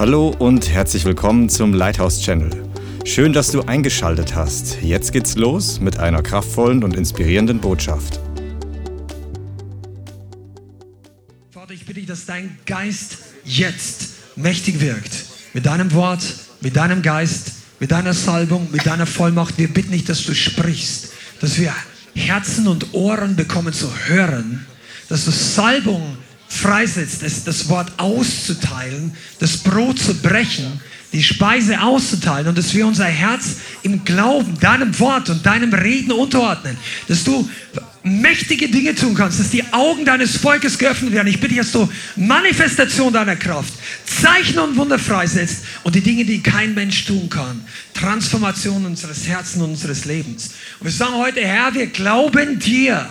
Hallo und herzlich willkommen zum Lighthouse Channel. Schön, dass du eingeschaltet hast. Jetzt geht's los mit einer kraftvollen und inspirierenden Botschaft. Vater, ich bitte dich, dass dein Geist jetzt mächtig wirkt. Mit deinem Wort, mit deinem Geist, mit deiner Salbung, mit deiner Vollmacht. Wir bitten dich, dass du sprichst, dass wir Herzen und Ohren bekommen zu hören, dass du Salbung freisetzt, das, das Wort auszuteilen, das Brot zu brechen, die Speise auszuteilen und dass wir unser Herz im Glauben, deinem Wort und deinem Reden unterordnen, dass du mächtige Dinge tun kannst, dass die Augen deines Volkes geöffnet werden. Ich bitte dich, dass du Manifestation deiner Kraft, Zeichen und Wunder freisetzt und die Dinge, die kein Mensch tun kann. Transformation unseres Herzens und unseres Lebens. Und wir sagen heute, Herr, wir glauben dir.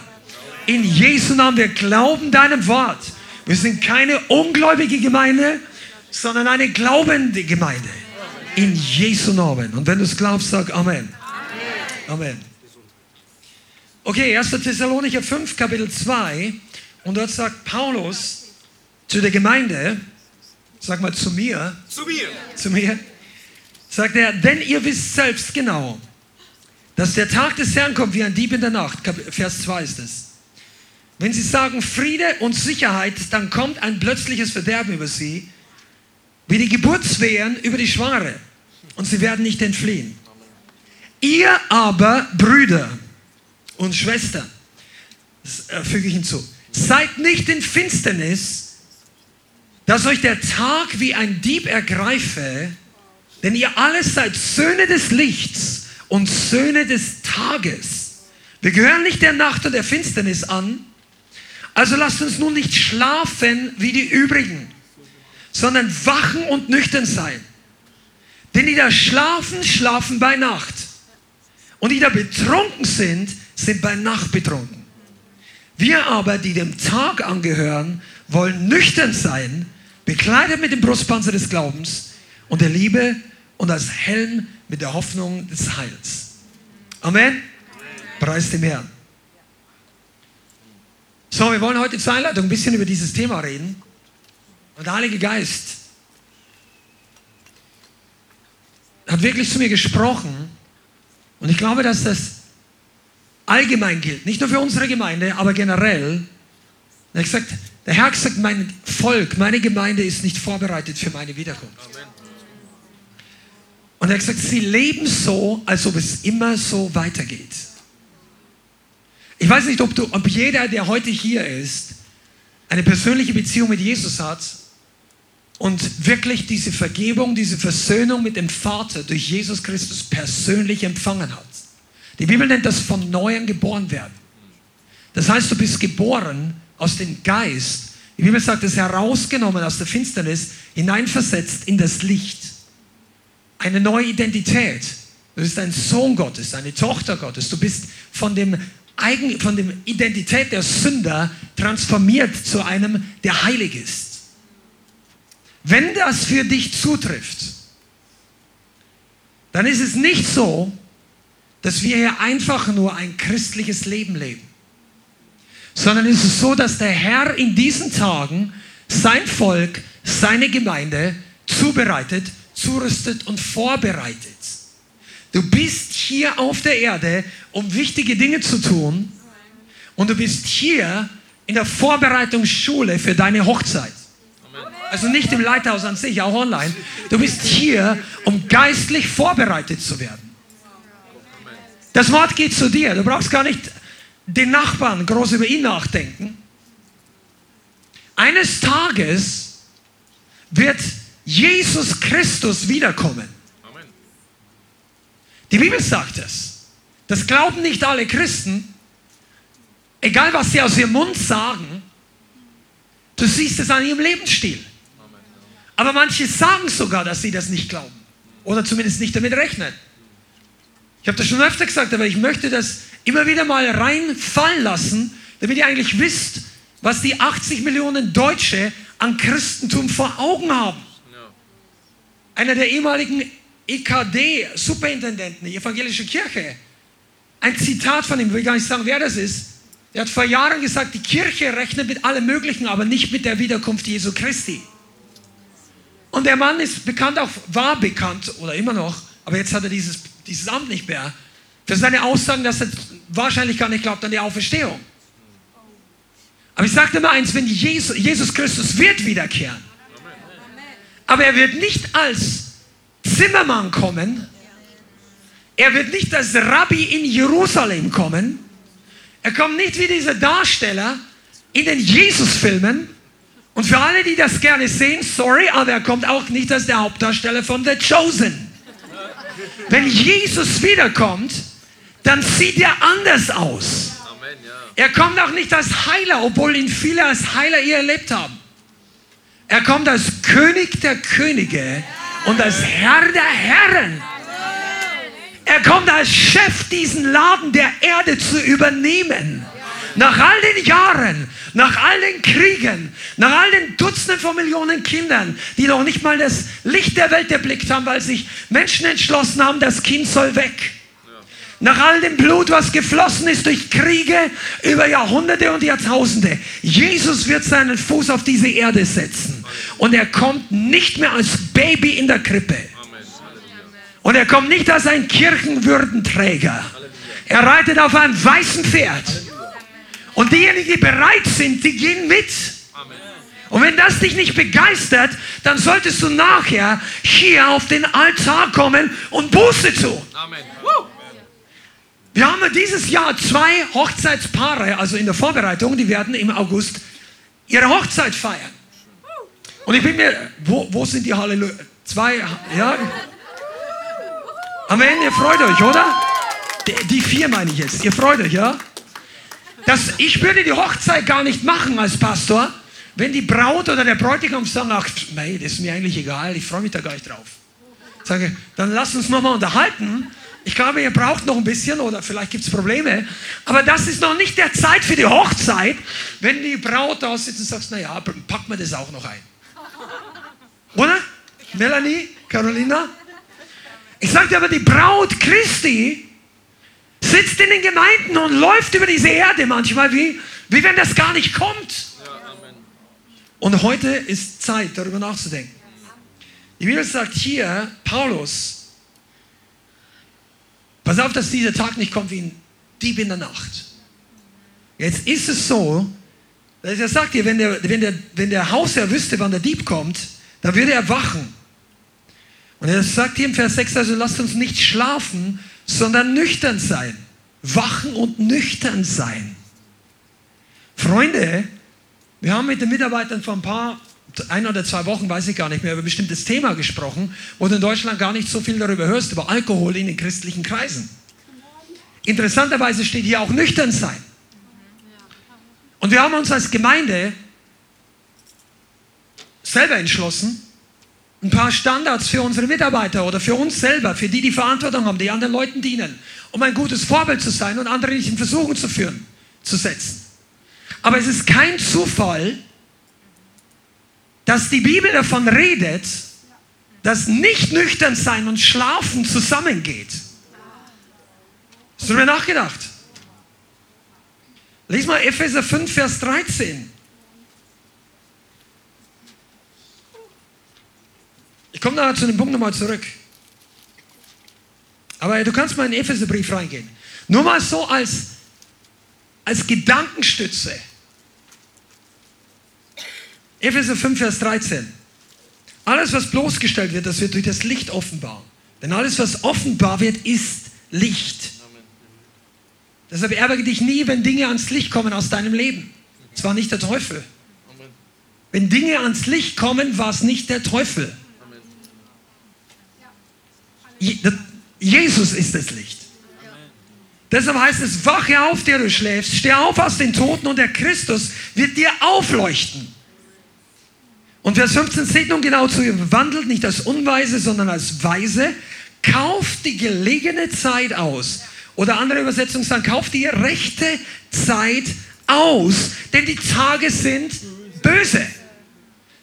In Jesu Namen, wir glauben deinem Wort. Wir sind keine ungläubige Gemeinde, sondern eine glaubende Gemeinde. In Jesu Namen. Und wenn du es glaubst, sag Amen. Amen. Okay, 1. Thessalonicher 5, Kapitel 2. Und dort sagt Paulus zu der Gemeinde, sag mal zu mir, Zu mir. zu mir, sagt er, denn ihr wisst selbst genau, dass der Tag des Herrn kommt wie ein Dieb in der Nacht. Vers 2 ist es. Wenn sie sagen Friede und Sicherheit, dann kommt ein plötzliches Verderben über sie, wie die Geburtswehen über die Schwangere. Und sie werden nicht entfliehen. Ihr aber, Brüder und Schwestern, äh, füge ich hinzu, seid nicht in Finsternis, dass euch der Tag wie ein Dieb ergreife, denn ihr alle seid Söhne des Lichts und Söhne des Tages. Wir gehören nicht der Nacht und der Finsternis an, also lasst uns nun nicht schlafen wie die übrigen, sondern wachen und nüchtern sein. Denn die da schlafen, schlafen bei Nacht. Und die da betrunken sind, sind bei Nacht betrunken. Wir aber, die dem Tag angehören, wollen nüchtern sein, bekleidet mit dem Brustpanzer des Glaubens und der Liebe und als Helm mit der Hoffnung des Heils. Amen. Preis dem Herrn. So, wir wollen heute zur Einleitung ein bisschen über dieses Thema reden. Und der Heilige Geist hat wirklich zu mir gesprochen. Und ich glaube, dass das allgemein gilt. Nicht nur für unsere Gemeinde, aber generell. Er hat gesagt, der Herr hat gesagt, mein Volk, meine Gemeinde ist nicht vorbereitet für meine Wiederkunft. Und er hat gesagt, sie leben so, als ob es immer so weitergeht. Ich weiß nicht, ob, du, ob jeder, der heute hier ist, eine persönliche Beziehung mit Jesus hat und wirklich diese Vergebung, diese Versöhnung mit dem Vater durch Jesus Christus persönlich empfangen hat. Die Bibel nennt das von neuem geboren werden. Das heißt, du bist geboren aus dem Geist. Die Bibel sagt, es herausgenommen aus der Finsternis, hineinversetzt in das Licht. Eine neue Identität. Du bist ein Sohn Gottes, eine Tochter Gottes. Du bist von dem Eigen, von der Identität der Sünder transformiert zu einem, der heilig ist. Wenn das für dich zutrifft, dann ist es nicht so, dass wir hier einfach nur ein christliches Leben leben, sondern es ist so, dass der Herr in diesen Tagen sein Volk, seine Gemeinde zubereitet, zurüstet und vorbereitet. Du bist hier auf der Erde, um wichtige Dinge zu tun und du bist hier in der Vorbereitungsschule für deine Hochzeit. Also nicht im Leithaus an sich, auch online. Du bist hier, um geistlich vorbereitet zu werden. Das Wort geht zu dir. Du brauchst gar nicht den Nachbarn groß über ihn nachdenken. Eines Tages wird Jesus Christus wiederkommen. Die Bibel sagt es. Das glauben nicht alle Christen. Egal, was sie aus ihrem Mund sagen, du siehst es an ihrem Lebensstil. Aber manche sagen sogar, dass sie das nicht glauben. Oder zumindest nicht damit rechnen. Ich habe das schon öfter gesagt, aber ich möchte das immer wieder mal reinfallen lassen, damit ihr eigentlich wisst, was die 80 Millionen Deutsche an Christentum vor Augen haben. Einer der ehemaligen EKD-Superintendenten, die evangelische Kirche, ein Zitat von ihm, will gar nicht sagen, wer das ist. Er hat vor Jahren gesagt, die Kirche rechnet mit allem Möglichen, aber nicht mit der Wiederkunft Jesu Christi. Und der Mann ist bekannt, auch war bekannt oder immer noch, aber jetzt hat er dieses, dieses Amt nicht mehr, für seine Aussagen, dass er wahrscheinlich gar nicht glaubt an die Auferstehung. Aber ich sagte mal eins, wenn Jesus, Jesus Christus wird wiederkehren, aber er wird nicht als Zimmermann kommen, er wird nicht als Rabbi in Jerusalem kommen, er kommt nicht wie diese Darsteller in den Jesus-Filmen, und für alle, die das gerne sehen, sorry, aber er kommt auch nicht als der Hauptdarsteller von The Chosen. Wenn Jesus wiederkommt, dann sieht er anders aus. Er kommt auch nicht als Heiler, obwohl ihn viele als Heiler hier erlebt haben. Er kommt als König der Könige und als Herr der Herren. Er kommt als Chef diesen Laden der Erde zu übernehmen. Nach all den Jahren, nach all den Kriegen, nach all den Dutzenden von Millionen Kindern, die noch nicht mal das Licht der Welt erblickt haben, weil sich Menschen entschlossen haben, das Kind soll weg. Nach all dem Blut, was geflossen ist durch Kriege über Jahrhunderte und Jahrtausende. Jesus wird seinen Fuß auf diese Erde setzen. Und er kommt nicht mehr als Baby in der Krippe. Und er kommt nicht als ein Kirchenwürdenträger. Er reitet auf einem weißen Pferd. Und diejenigen, die bereit sind, die gehen mit. Und wenn das dich nicht begeistert, dann solltest du nachher hier auf den Altar kommen und Buße. Amen. Wir haben dieses Jahr zwei Hochzeitspaare, also in der Vorbereitung, die werden im August ihre Hochzeit feiern. Und ich bin mir, wo, wo sind die Halleluja? Zwei, ja. Amen, ihr freut euch, oder? Die, vier meine ich jetzt. Ihr freut euch, ja? Das, ich würde die Hochzeit gar nicht machen als Pastor, wenn die Braut oder der Bräutigam sagen, ach, nee, das ist mir eigentlich egal, ich freue mich da gar nicht drauf. Sage, dann lass uns nochmal unterhalten. Ich glaube, ihr braucht noch ein bisschen oder vielleicht gibt es Probleme. Aber das ist noch nicht der Zeit für die Hochzeit, wenn die Braut da sitzt und sagt, naja, packen wir das auch noch ein. Oder? Melanie, Carolina? Ich sagte aber, die Braut Christi sitzt in den Gemeinden und läuft über diese Erde manchmal, wie, wie wenn das gar nicht kommt. Und heute ist Zeit, darüber nachzudenken. Die Bibel sagt hier, Paulus, pass auf, dass dieser Tag nicht kommt wie ein Dieb in der Nacht. Jetzt ist es so, dass er sagt hier, wenn der, wenn, der, wenn der Hausherr wüsste, wann der Dieb kommt, dann würde er wachen. Und er sagt hier im Vers 6, also lasst uns nicht schlafen, sondern nüchtern sein. Wachen und nüchtern sein. Freunde, wir haben mit den Mitarbeitern vor ein paar, ein oder zwei Wochen, weiß ich gar nicht mehr, über ein bestimmtes Thema gesprochen, wo du in Deutschland gar nicht so viel darüber hörst, über Alkohol in den christlichen Kreisen. Interessanterweise steht hier auch nüchtern sein. Und wir haben uns als Gemeinde selber entschlossen, ein paar Standards für unsere Mitarbeiter oder für uns selber, für die, die Verantwortung haben, die anderen Leuten dienen, um ein gutes Vorbild zu sein und andere nicht in Versuchung zu führen, zu setzen. Aber es ist kein Zufall, dass die Bibel davon redet, dass nicht nüchtern sein und schlafen zusammengeht. Hast du mir nachgedacht? Lies mal Epheser 5, Vers 13. Ich komme da zu dem Punkt nochmal zurück. Aber du kannst mal in den Epheserbrief reingehen. Nur mal so als, als Gedankenstütze. Epheser 5, Vers 13. Alles, was bloßgestellt wird, das wird durch das Licht offenbar. Denn alles, was offenbar wird, ist Licht. Deshalb ärgere dich nie, wenn Dinge ans Licht kommen aus deinem Leben. Es war nicht der Teufel. Wenn Dinge ans Licht kommen, war es nicht der Teufel. Jesus ist das Licht. Deshalb heißt es, wache auf, der du schläfst, steh auf aus den Toten und der Christus wird dir aufleuchten. Und Vers 15 steht nun genau zu ihm, wandelt nicht als Unweise, sondern als Weise, kauft die gelegene Zeit aus. Oder andere Übersetzungen sagen, kauft die rechte Zeit aus, denn die Tage sind böse.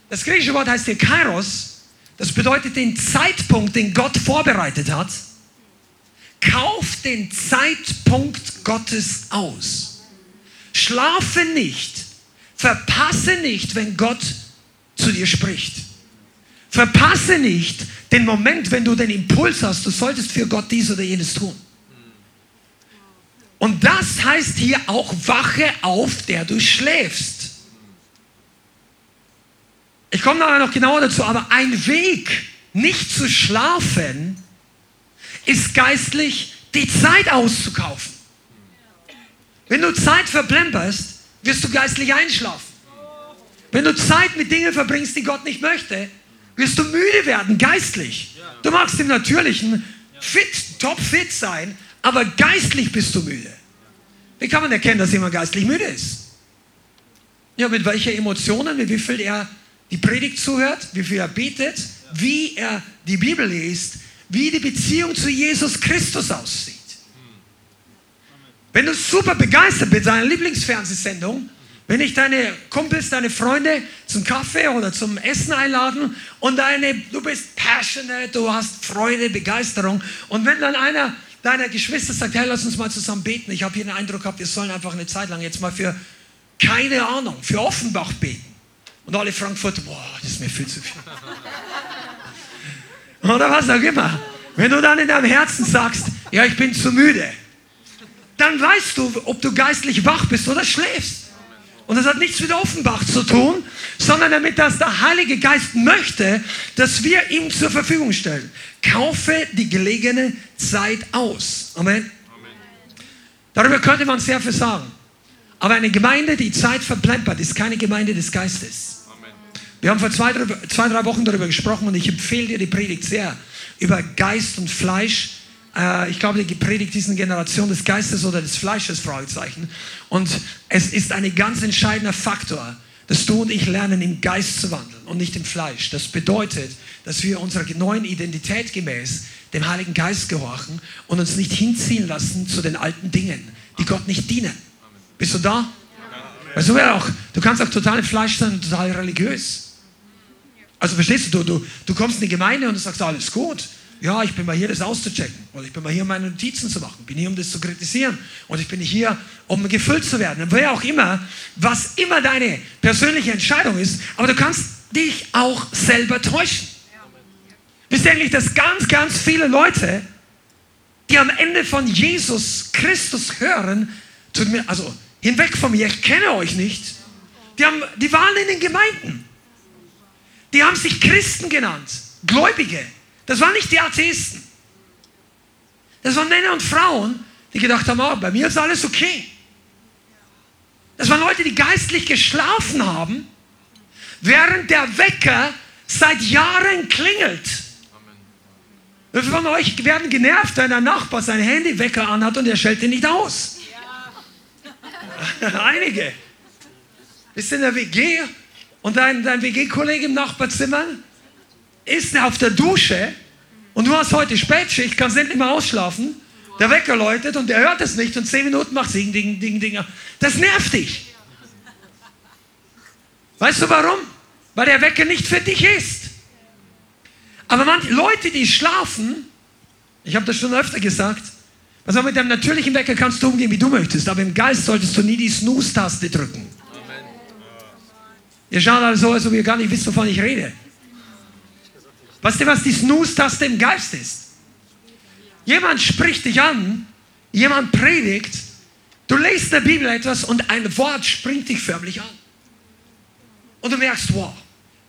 Das griechische Wort heißt hier Kairos das bedeutet den Zeitpunkt, den Gott vorbereitet hat. Kauf den Zeitpunkt Gottes aus. Schlafe nicht. Verpasse nicht, wenn Gott zu dir spricht. Verpasse nicht den Moment, wenn du den Impuls hast, du solltest für Gott dies oder jenes tun. Und das heißt hier auch, wache auf, der du schläfst. Ich komme nachher noch genauer dazu, aber ein Weg, nicht zu schlafen, ist geistlich die Zeit auszukaufen. Wenn du Zeit verplemperst, wirst du geistlich einschlafen. Wenn du Zeit mit Dingen verbringst, die Gott nicht möchte, wirst du müde werden, geistlich. Du magst im Natürlichen fit, top fit sein, aber geistlich bist du müde. Wie kann man erkennen, dass jemand geistlich müde ist? Ja, mit welchen Emotionen, mit wie viel er die Predigt zuhört, wie viel er betet, wie er die Bibel liest, wie die Beziehung zu Jesus Christus aussieht. Wenn du super begeistert bist, deiner Lieblingsfernsehsendung, wenn ich deine Kumpels, deine Freunde zum Kaffee oder zum Essen einladen und deine, du bist passionate, du hast Freude, Begeisterung und wenn dann einer deiner Geschwister sagt, hey, lass uns mal zusammen beten, ich habe hier den Eindruck gehabt, wir sollen einfach eine Zeit lang jetzt mal für, keine Ahnung, für Offenbach beten. Und alle Frankfurter, boah, das ist mir viel zu viel. Oder was auch immer. Wenn du dann in deinem Herzen sagst, ja, ich bin zu müde, dann weißt du, ob du geistlich wach bist oder schläfst. Und das hat nichts mit Offenbach zu tun, sondern damit, dass der Heilige Geist möchte, dass wir ihm zur Verfügung stellen. Kaufe die gelegene Zeit aus. Amen. Darüber könnte man sehr viel sagen. Aber eine Gemeinde, die Zeit verplempert, ist keine Gemeinde des Geistes. Wir haben vor zwei, zwei, drei Wochen darüber gesprochen und ich empfehle dir die Predigt sehr über Geist und Fleisch. Äh, ich glaube, die Predigt ist eine Generation des Geistes oder des Fleisches, Fragezeichen. Und es ist ein ganz entscheidender Faktor, dass du und ich lernen, im Geist zu wandeln und nicht im Fleisch. Das bedeutet, dass wir unserer neuen Identität gemäß dem Heiligen Geist gehorchen und uns nicht hinziehen lassen zu den alten Dingen, die Gott nicht dienen. Bist du da? Weißt du, auch, du kannst auch total im Fleisch sein und total religiös. Also verstehst du, du, du kommst in die Gemeinde und du sagst, alles gut. Ja, ich bin mal hier, das auszuchecken. Oder ich bin mal hier, meine Notizen zu machen. Bin hier, um das zu kritisieren. Und ich bin hier, um gefüllt zu werden. Wer auch immer, was immer deine persönliche Entscheidung ist, aber du kannst dich auch selber täuschen. Wisst ihr eigentlich, dass ganz, ganz viele Leute, die am Ende von Jesus Christus hören, also hinweg von mir, ich kenne euch nicht, die, haben, die waren in den Gemeinden. Die haben sich Christen genannt, Gläubige. Das waren nicht die Atheisten. Das waren Männer und Frauen, die gedacht haben, oh, bei mir ist alles okay. Das waren Leute, die geistlich geschlafen haben, während der Wecker seit Jahren klingelt. Wie von euch werden genervt, wenn ein Nachbar sein Handywecker anhat und er stellt ihn nicht aus? Ja. Einige. Bist in der WG und dein, dein WG-Kollege im Nachbarzimmer ist auf der Dusche und du hast heute Spätschicht, kannst endlich mal ausschlafen. Der Wecker läutet und der hört es nicht und zehn Minuten macht Ding, Ding, Ding, Ding. Das nervt dich. Weißt du warum? Weil der Wecker nicht für dich ist. Aber manche Leute, die schlafen, ich habe das schon öfter gesagt, also mit dem natürlichen Wecker kannst du umgehen, wie du möchtest, aber im Geist solltest du nie die Snooze-Taste drücken. Ihr schaut alle so, als ob ihr gar nicht wisst, wovon ich rede. Weißt du, was die Snooze-Taste im Geist ist? Jemand spricht dich an, jemand predigt, du liest in der Bibel etwas und ein Wort springt dich förmlich an. Und du merkst, wow,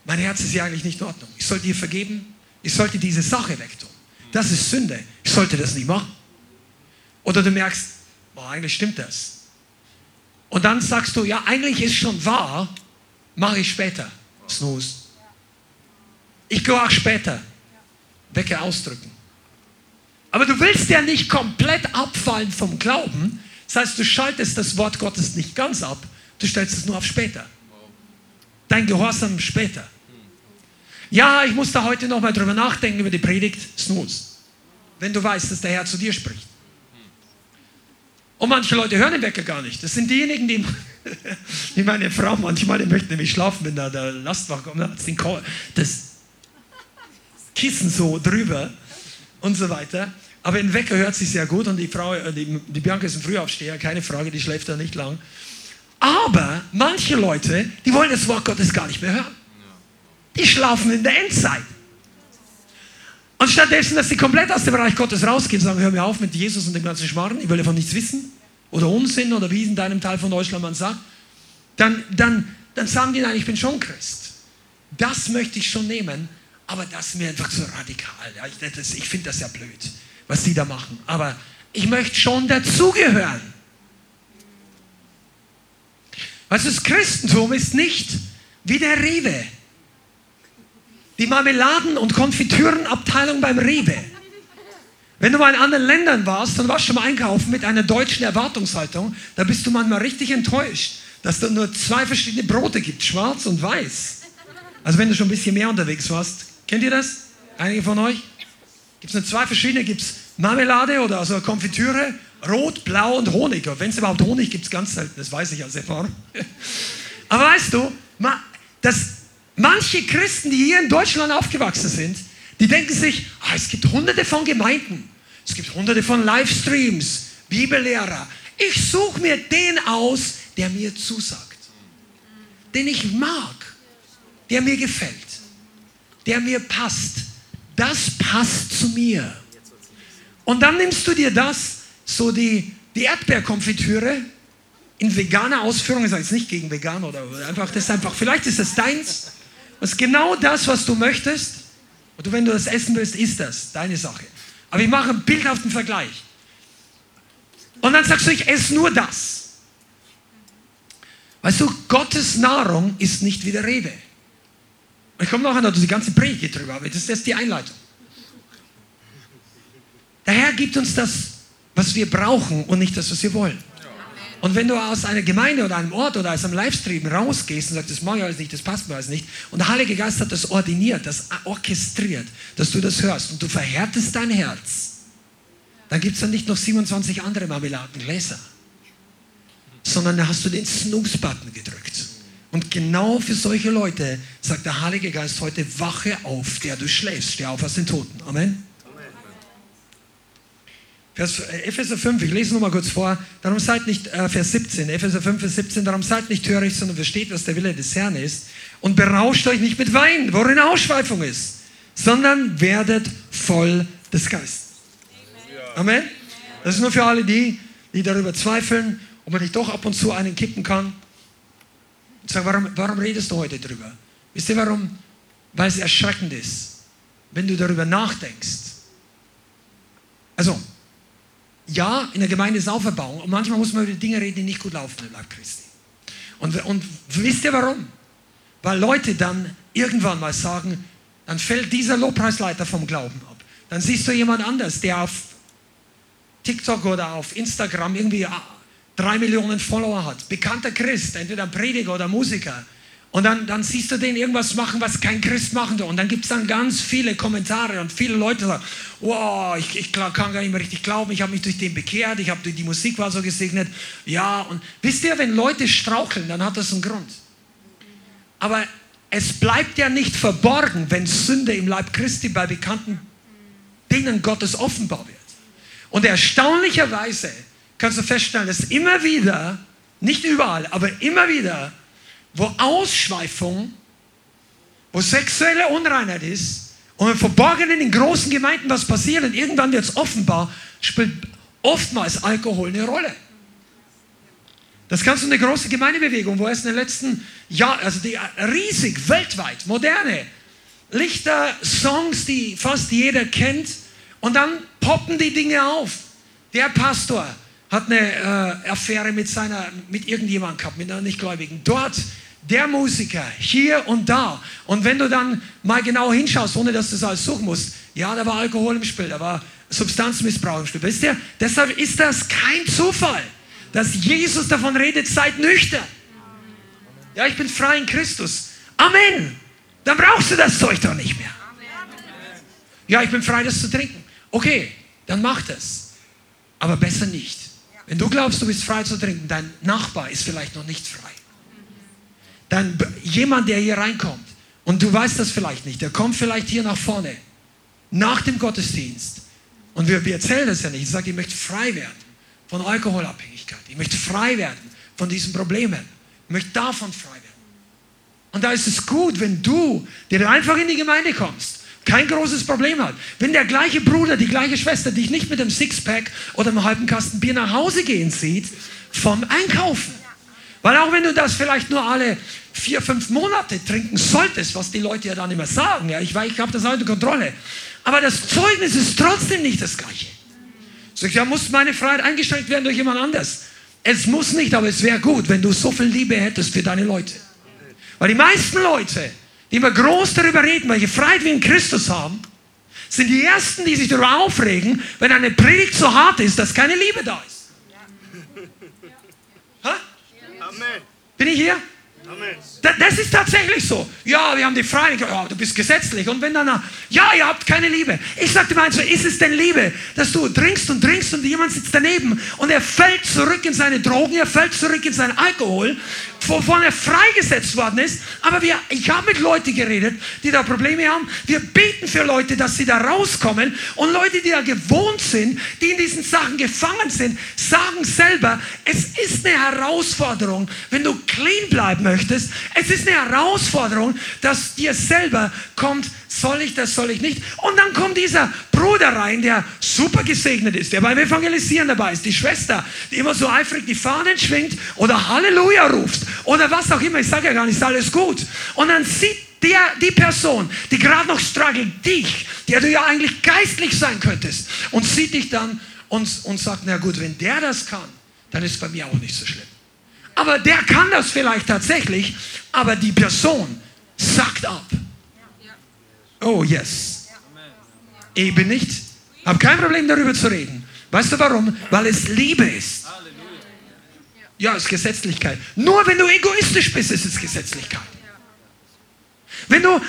mein Herz ist ja eigentlich nicht in Ordnung. Ich sollte dir vergeben, ich sollte diese Sache wegtun. Das ist Sünde, ich sollte das nicht machen. Oder du merkst, boah, eigentlich stimmt das. Und dann sagst du, ja, eigentlich ist schon wahr, mache ich später. Snooze. Ich gehe auch später. Wecke ausdrücken. Aber du willst ja nicht komplett abfallen vom Glauben. Das heißt, du schaltest das Wort Gottes nicht ganz ab, du stellst es nur auf später. Dein Gehorsam später. Ja, ich muss da heute nochmal drüber nachdenken über die Predigt. Snooze. Wenn du weißt, dass der Herr zu dir spricht. Und manche Leute hören den Wecker gar nicht. Das sind diejenigen, die, wie meine Frau manchmal, die möchten nämlich schlafen, wenn da der Lastwagen kommt. Das, Kissen so drüber und so weiter. Aber ein Wecker hört sich sehr gut und die Frau, äh, die, die Bianca ist ein Frühaufsteher, keine Frage, die schläft da nicht lang. Aber manche Leute, die wollen das Wort Gottes gar nicht mehr hören. Die schlafen in der Endzeit. Und stattdessen, dass sie komplett aus dem Bereich Gottes rausgehen, sagen, hör mir auf mit Jesus und dem ganzen Schmarrn, ich will davon nichts wissen. Oder Unsinn, oder wie in deinem Teil von Deutschland man sagt. Dann, dann, dann sagen die, nein, ich bin schon Christ. Das möchte ich schon nehmen, aber das ist mir einfach zu radikal. Ich ich finde das ja blöd, was die da machen. Aber ich möchte schon dazugehören. Was das Christentum ist nicht wie der Rewe. Die Marmeladen- und Konfitürenabteilung beim Rewe. Wenn du mal in anderen Ländern warst und warst schon mal einkaufen mit einer deutschen Erwartungshaltung, da bist du manchmal richtig enttäuscht, dass es nur zwei verschiedene Brote gibt, schwarz und weiß. Also wenn du schon ein bisschen mehr unterwegs warst. Kennt ihr das? Einige von euch? Gibt es nur zwei verschiedene? Gibt es Marmelade oder also Konfitüre? Rot, Blau und Honig. Wenn es überhaupt Honig gibt, ganz selten. Das weiß ich als Erfahrung. Aber weißt du, dass manche Christen, die hier in Deutschland aufgewachsen sind, die denken sich, ah, es gibt hunderte von Gemeinden, es gibt hunderte von Livestreams, Bibellehrer. Ich suche mir den aus, der mir zusagt, den ich mag, der mir gefällt, der mir passt. Das passt zu mir. Und dann nimmst du dir das, so die, die Erdbeerkonfitüre, in veganer Ausführung, ich sage jetzt nicht gegen vegan oder einfach, das ist einfach, vielleicht ist es deins, das ist genau das, was du möchtest. Und wenn du das essen willst, ist das deine Sache. Aber ich mache einen bildhaften Vergleich. Und dann sagst du, ich esse nur das. Weißt du, Gottes Nahrung ist nicht wie der Rewe. Ich komme nachher noch die ganze Predigt drüber, aber das ist die Einleitung. Der Herr gibt uns das, was wir brauchen und nicht das, was wir wollen. Und wenn du aus einer Gemeinde oder einem Ort oder aus einem Livestream rausgehst und sagst, das mache ich alles nicht, das passt mir alles nicht, und der Heilige Geist hat das ordiniert, das orchestriert, dass du das hörst und du verhärtest dein Herz, dann gibt es dann nicht noch 27 andere Marmeladengläser, sondern da hast du den Snooze-Button gedrückt. Und genau für solche Leute sagt der Heilige Geist heute, wache auf, der du schläfst, steh auf aus den Toten. Amen. Vers, äh, Epheser 5, ich lese nur mal kurz vor. Darum seid nicht, äh, Vers 17, Epheser 5, Vers 17, darum seid nicht töricht, sondern versteht, was der Wille des Herrn ist. Und berauscht euch nicht mit Wein, worin Ausschweifung ist, sondern werdet voll des Geistes. Amen. Das ist nur für alle die, die darüber zweifeln, ob man nicht doch ab und zu einen kippen kann. Und sagen, warum, warum redest du heute darüber? Wisst ihr warum? Weil es erschreckend ist, wenn du darüber nachdenkst. Also, ja, in der Gemeinde ist Auferbauung und manchmal muss man über Dinge reden, die nicht gut laufen im Leib Christi. Und, und wisst ihr warum? Weil Leute dann irgendwann mal sagen, dann fällt dieser Lobpreisleiter vom Glauben ab. Dann siehst du jemand anders, der auf TikTok oder auf Instagram irgendwie ah, drei Millionen Follower hat. Bekannter Christ, entweder Prediger oder Musiker. Und dann, dann siehst du den irgendwas machen, was kein Christ machen soll. Und dann gibt es dann ganz viele Kommentare und viele Leute sagen, wow, ich, ich kann gar nicht mehr richtig glauben, ich habe mich durch den bekehrt, ich habe die Musik war so gesegnet. Ja, und wisst ihr, wenn Leute straucheln, dann hat das einen Grund. Aber es bleibt ja nicht verborgen, wenn Sünde im Leib Christi bei bekannten Dingen Gottes offenbar wird. Und erstaunlicherweise kannst du feststellen, dass immer wieder, nicht überall, aber immer wieder wo Ausschweifung, wo sexuelle Unreinheit ist und im Verborgenen in großen Gemeinden was passiert und irgendwann wird es offenbar, spielt oftmals Alkohol eine Rolle. Das kannst du eine große Gemeindebewegung, wo es in den letzten Jahren, also die riesig, weltweit, moderne Lichter, Songs, die fast jeder kennt, und dann poppen die Dinge auf. Der Pastor hat eine äh, Affäre mit seiner, mit irgendjemandem gehabt, mit einer Nichtgläubigen. Dort der Musiker, hier und da. Und wenn du dann mal genau hinschaust, ohne dass du es alles suchen musst, ja, da war Alkohol im Spiel, da war Substanzmissbrauch im Spiel. Wisst ihr, deshalb ist das kein Zufall, dass Jesus davon redet, seid nüchtern. Ja, ich bin frei in Christus. Amen. Dann brauchst du das Zeug doch nicht mehr. Ja, ich bin frei, das zu trinken. Okay, dann mach das. Aber besser nicht. Wenn du glaubst, du bist frei zu trinken, dein Nachbar ist vielleicht noch nicht frei dann jemand, der hier reinkommt, und du weißt das vielleicht nicht, der kommt vielleicht hier nach vorne, nach dem Gottesdienst. Und wir, wir erzählen das ja nicht. Ich sage, ich möchte frei werden von Alkoholabhängigkeit. Ich möchte frei werden von diesen Problemen. Ich möchte davon frei werden. Und da ist es gut, wenn du, der einfach in die Gemeinde kommst, kein großes Problem hat. Wenn der gleiche Bruder, die gleiche Schwester dich nicht mit einem Sixpack oder einem halben Kasten Bier nach Hause gehen sieht, vom Einkaufen. Weil auch wenn du das vielleicht nur alle vier, fünf Monate trinken solltest, was die Leute ja dann immer sagen, ja, ich, ich habe das auch unter Kontrolle, aber das Zeugnis ist trotzdem nicht das gleiche. Sagt, ja, muss meine Freiheit eingeschränkt werden durch jemand anders? Es muss nicht, aber es wäre gut, wenn du so viel Liebe hättest für deine Leute. Weil die meisten Leute, die immer groß darüber reden, welche Freiheit wir in Christus haben, sind die Ersten, die sich darüber aufregen, wenn eine Predigt so hart ist, dass keine Liebe da ist. Ja. Amen. Bin ich hier? Das ist tatsächlich so. Ja, wir haben die Freiheit. Ja, du bist gesetzlich. Und wenn dann, ja, ihr habt keine Liebe. Ich sagte mal so, ist es denn Liebe, dass du trinkst und trinkst und jemand sitzt daneben und er fällt zurück in seine Drogen, er fällt zurück in seinen Alkohol wovon er freigesetzt worden ist. Aber wir, ich habe mit Leuten geredet, die da Probleme haben. Wir beten für Leute, dass sie da rauskommen. Und Leute, die da gewohnt sind, die in diesen Sachen gefangen sind, sagen selber, es ist eine Herausforderung, wenn du clean bleiben möchtest. Es ist eine Herausforderung, dass dir selber kommt, soll ich das, soll ich nicht. Und dann kommt dieser Bruder rein, der super gesegnet ist, der beim Evangelisieren dabei ist, die Schwester, die immer so eifrig die Fahnen schwingt oder Halleluja ruft oder was auch immer. Ich sage ja gar nicht, ist alles gut. Und dann sieht der, die Person, die gerade noch struggelt, dich, der du ja eigentlich geistlich sein könntest, und sieht dich dann und, und sagt, na gut, wenn der das kann, dann ist bei mir auch nicht so schlimm. Aber der kann das vielleicht tatsächlich, aber die Person sagt ab. Oh yes. Bin nicht, habe kein Problem darüber zu reden. Weißt du warum? Weil es Liebe ist. Ja, es ist Gesetzlichkeit. Nur wenn du egoistisch bist, ist es Gesetzlichkeit. Wenn du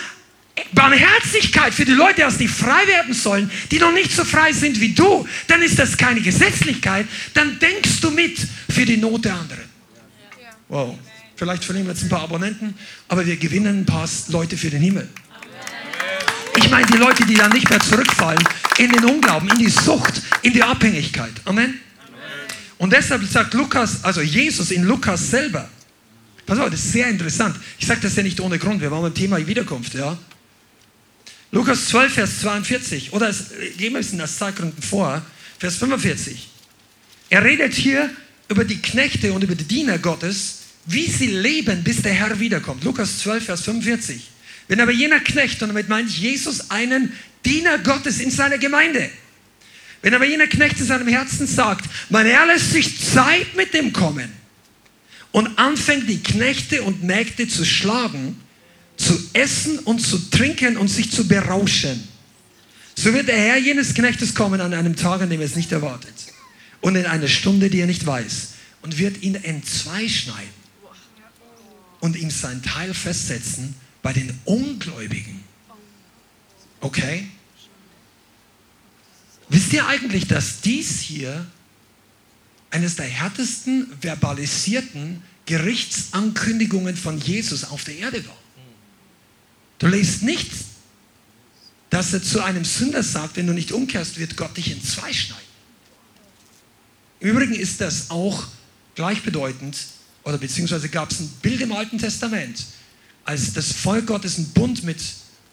Barmherzigkeit für die Leute hast, die frei werden sollen, die noch nicht so frei sind wie du, dann ist das keine Gesetzlichkeit. Dann denkst du mit für die Not der anderen. Wow. Vielleicht verlieren wir jetzt ein paar Abonnenten, aber wir gewinnen ein paar Leute für den Himmel. Ich meine die Leute, die dann nicht mehr zurückfallen in den Unglauben, in die Sucht, in die Abhängigkeit. Amen. Und deshalb sagt Lukas, also Jesus in Lukas selber, pass auf, das ist sehr interessant. Ich sage das ja nicht ohne Grund, wir waren beim Thema Wiederkunft, ja. Lukas 12, Vers 42, oder es, gehen wir es in das Zeitgründen vor, Vers 45. Er redet hier über die Knechte und über die Diener Gottes, wie sie leben, bis der Herr wiederkommt. Lukas 12, Vers 45. Wenn aber jener Knecht, und damit meine ich Jesus, einen Diener Gottes in seiner Gemeinde, wenn aber jener Knecht in seinem Herzen sagt, mein Herr lässt sich Zeit mit dem kommen und anfängt die Knechte und Mägde zu schlagen, zu essen und zu trinken und sich zu berauschen, so wird der Herr jenes Knechtes kommen an einem Tag, an dem er es nicht erwartet und in einer Stunde, die er nicht weiß und wird ihn entzweischneiden und ihm sein Teil festsetzen bei den Ungläubigen. Okay? Wisst ihr eigentlich, dass dies hier eines der härtesten verbalisierten Gerichtsankündigungen von Jesus auf der Erde war? Du liest nicht, dass er zu einem Sünder sagt, wenn du nicht umkehrst, wird Gott dich in zwei schneiden. Im Übrigen ist das auch gleichbedeutend, oder beziehungsweise gab es ein Bild im Alten Testament, als das Volk Gottes einen Bund mit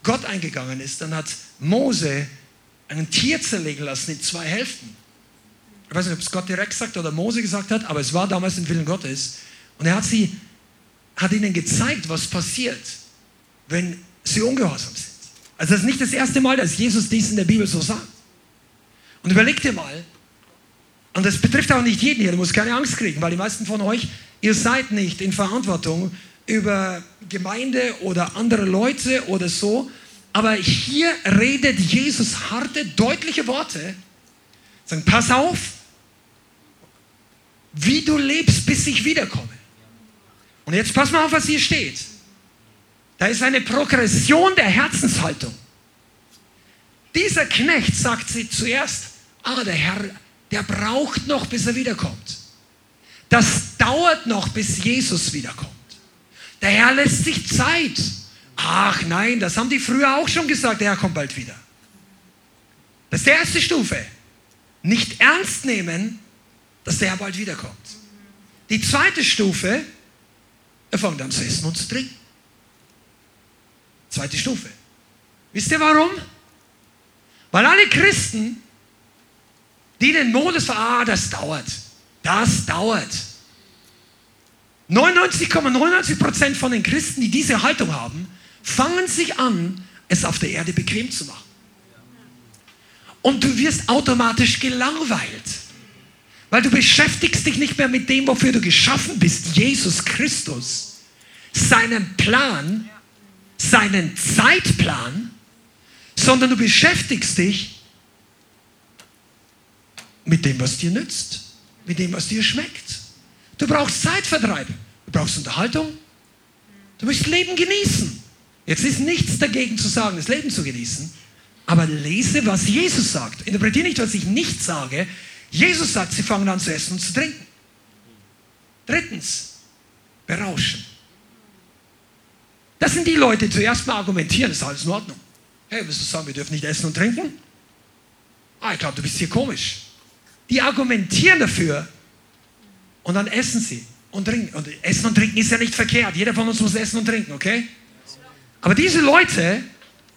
Gott eingegangen ist, dann hat Mose ein Tier zerlegen lassen in zwei Hälften. Ich weiß nicht, ob es Gott direkt sagt oder Mose gesagt hat, aber es war damals im Willen Gottes. Und er hat, sie, hat ihnen gezeigt, was passiert, wenn sie ungehorsam sind. Also das ist nicht das erste Mal, dass Jesus dies in der Bibel so sagt. Und überleg dir mal, und das betrifft auch nicht jeden hier, du musst keine Angst kriegen, weil die meisten von euch, ihr seid nicht in Verantwortung über Gemeinde oder andere Leute oder so, aber hier redet Jesus harte, deutliche Worte. Sagen, pass auf, wie du lebst, bis ich wiederkomme. Und jetzt pass mal auf, was hier steht. Da ist eine Progression der Herzenshaltung. Dieser Knecht sagt sie zuerst, aber der Herr, der braucht noch, bis er wiederkommt. Das dauert noch, bis Jesus wiederkommt. Der Herr lässt sich Zeit. Ach nein, das haben die früher auch schon gesagt, der Herr kommt bald wieder. Das ist die erste Stufe. Nicht ernst nehmen, dass der Herr bald wiederkommt. Die zweite Stufe, er fängt an zu essen und zu trinken. Zweite Stufe. Wisst ihr warum? Weil alle Christen, die den Modus, ah, das dauert, das dauert. 99,99% ,99 von den Christen, die diese Haltung haben, fangen sich an, es auf der Erde bequem zu machen. Und du wirst automatisch gelangweilt. Weil du beschäftigst dich nicht mehr mit dem, wofür du geschaffen bist, Jesus Christus, seinen Plan, seinen Zeitplan, sondern du beschäftigst dich mit dem, was dir nützt, mit dem, was dir schmeckt. Du brauchst Zeitvertreib, du brauchst Unterhaltung, du möchtest Leben genießen. Jetzt ist nichts dagegen zu sagen, das Leben zu genießen, aber lese, was Jesus sagt. Interpretiere nicht, was ich nicht sage. Jesus sagt, sie fangen an zu essen und zu trinken. Drittens, berauschen. Das sind die Leute, die zuerst mal argumentieren, ist alles in Ordnung. Hey, willst du sagen, wir dürfen nicht essen und trinken? Ah, ich glaube, du bist hier komisch. Die argumentieren dafür und dann essen sie und trinken. Und essen und trinken ist ja nicht verkehrt. Jeder von uns muss essen und trinken, okay? Aber diese Leute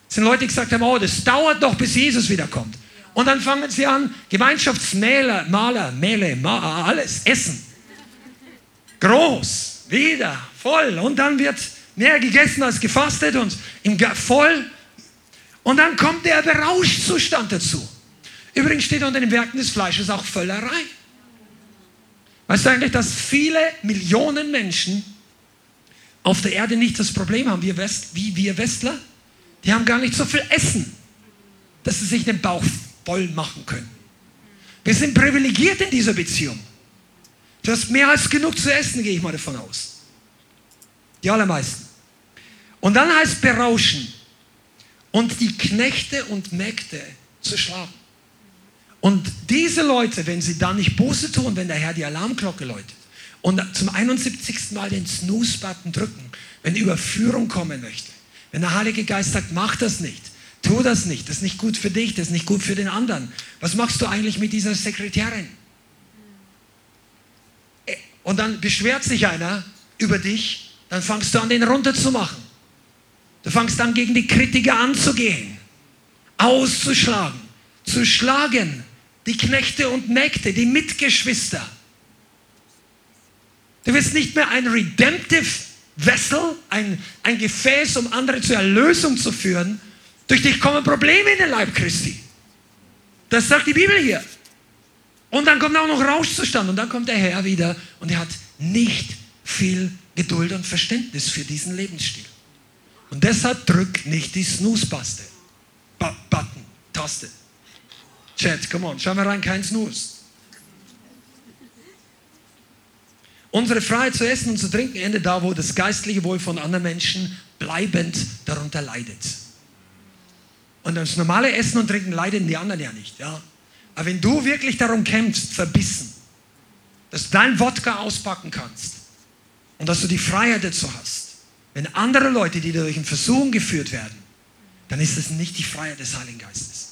sind Leute, die gesagt haben, oh, das dauert doch, bis Jesus wiederkommt. Und dann fangen sie an, Gemeinschaftsmäler, Maler, Mähle, Ma alles, Essen. Groß, wieder, voll. Und dann wird mehr gegessen als gefastet und im voll. Und dann kommt der Berauschzustand dazu. Übrigens steht unter den Werken des Fleisches auch Völlerei. Weißt du eigentlich, dass viele Millionen Menschen auf der Erde nicht das Problem haben wie, West, wie wir Westler? Die haben gar nicht so viel Essen, dass sie sich den Bauch voll machen können. Wir sind privilegiert in dieser Beziehung. Du hast mehr als genug zu essen, gehe ich mal davon aus. Die allermeisten. Und dann heißt berauschen und die Knechte und Mägde zu schlagen. Und diese Leute, wenn sie dann nicht Buße tun, wenn der Herr die Alarmglocke läutet und zum 71. Mal den Snooze-Button drücken, wenn Überführung kommen möchte, wenn der Heilige Geist sagt, mach das nicht, tu das nicht, das ist nicht gut für dich, das ist nicht gut für den anderen. Was machst du eigentlich mit dieser Sekretärin? Äh, und dann beschwert sich einer über dich, dann fangst du an, den runterzumachen. Du fangst an, gegen die Kritiker anzugehen, auszuschlagen, zu schlagen, die Knechte und Mägde, die Mitgeschwister. Du wirst nicht mehr ein redemptive Vessel, ein, ein Gefäß, um andere zur Erlösung zu führen. Durch dich kommen Probleme in den Leib Christi. Das sagt die Bibel hier. Und dann kommt auch noch Rauschzustand und dann kommt der Herr wieder und er hat nicht viel Geduld und Verständnis für diesen Lebensstil. Und deshalb drück nicht die Snooze-Taste. Button, Taste. Chat, come on, schau mal rein, kein Snooze. Unsere Freiheit zu essen und zu trinken endet da, wo das geistliche Wohl von anderen Menschen bleibend darunter leidet. Und das normale Essen und Trinken leiden die anderen ja nicht. Ja? Aber wenn du wirklich darum kämpfst, verbissen, dass du dein Wodka auspacken kannst und dass du die Freiheit dazu hast, wenn andere Leute, die durch einen Versuchung geführt werden, dann ist das nicht die Freiheit des Heiligen Geistes.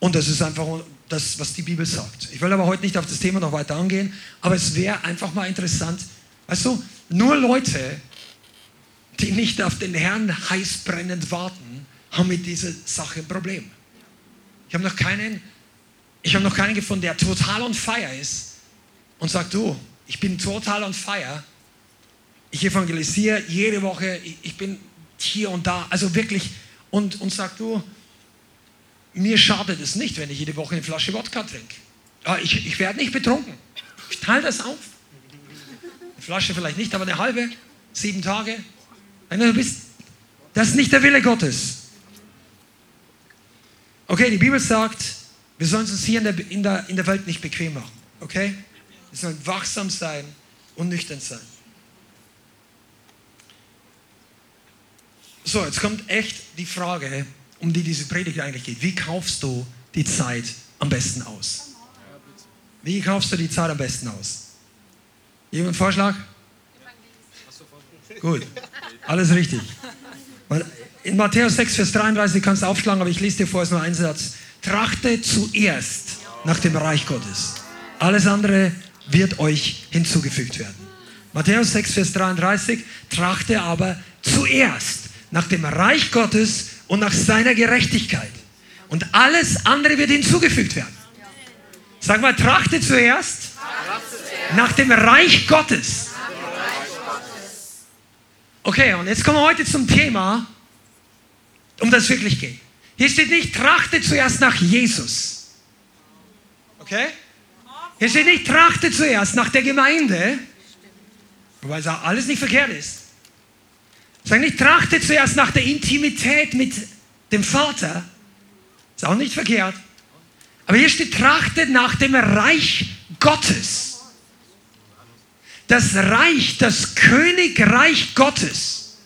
Und das ist einfach das, was die Bibel sagt. Ich will aber heute nicht auf das Thema noch weiter angehen, aber es wäre einfach mal interessant. Weißt du, nur Leute, die nicht auf den Herrn heiß brennend warten, haben mit dieser Sache ein Problem. Ich habe noch keinen, ich habe noch keinen gefunden, der total on fire ist und sagt, du, ich bin total on fire. Ich evangelisiere jede Woche, ich bin hier und da, also wirklich, und, und sagt, du, mir schadet es nicht, wenn ich jede Woche eine Flasche Wodka trinke. Ich, ich werde nicht betrunken. Ich teile das auf. Eine Flasche vielleicht nicht, aber eine halbe, sieben Tage. Das ist nicht der Wille Gottes. Okay, die Bibel sagt, wir sollen uns hier in der, in der, in der Welt nicht bequem machen. Okay? Wir sollen wachsam sein und nüchtern sein. So, jetzt kommt echt die Frage, um die diese Predigt eigentlich geht. Wie kaufst du die Zeit am besten aus? Wie kaufst du die Zeit am besten aus? Jemand Vorschlag? Gut, alles richtig. In Matthäus 6, Vers 33 kannst du aufschlagen, aber ich lese dir vor, es nur ein Satz. Trachte zuerst nach dem Reich Gottes. Alles andere wird euch hinzugefügt werden. Matthäus 6, Vers 33, trachte aber zuerst nach dem Reich Gottes und nach seiner Gerechtigkeit. Und alles andere wird hinzugefügt werden. Sag mal, trachte zuerst nach dem Reich Gottes. Okay, und jetzt kommen wir heute zum Thema, um das wirklich geht. Hier steht nicht, trachte zuerst nach Jesus. Okay? Hier steht nicht, trachte zuerst nach der Gemeinde, wobei es alles nicht verkehrt ist. Sag nicht, trachte zuerst nach der Intimität mit dem Vater, ist auch nicht verkehrt. Aber hier steht, trachtet nach dem Reich Gottes. Das Reich, das Königreich Gottes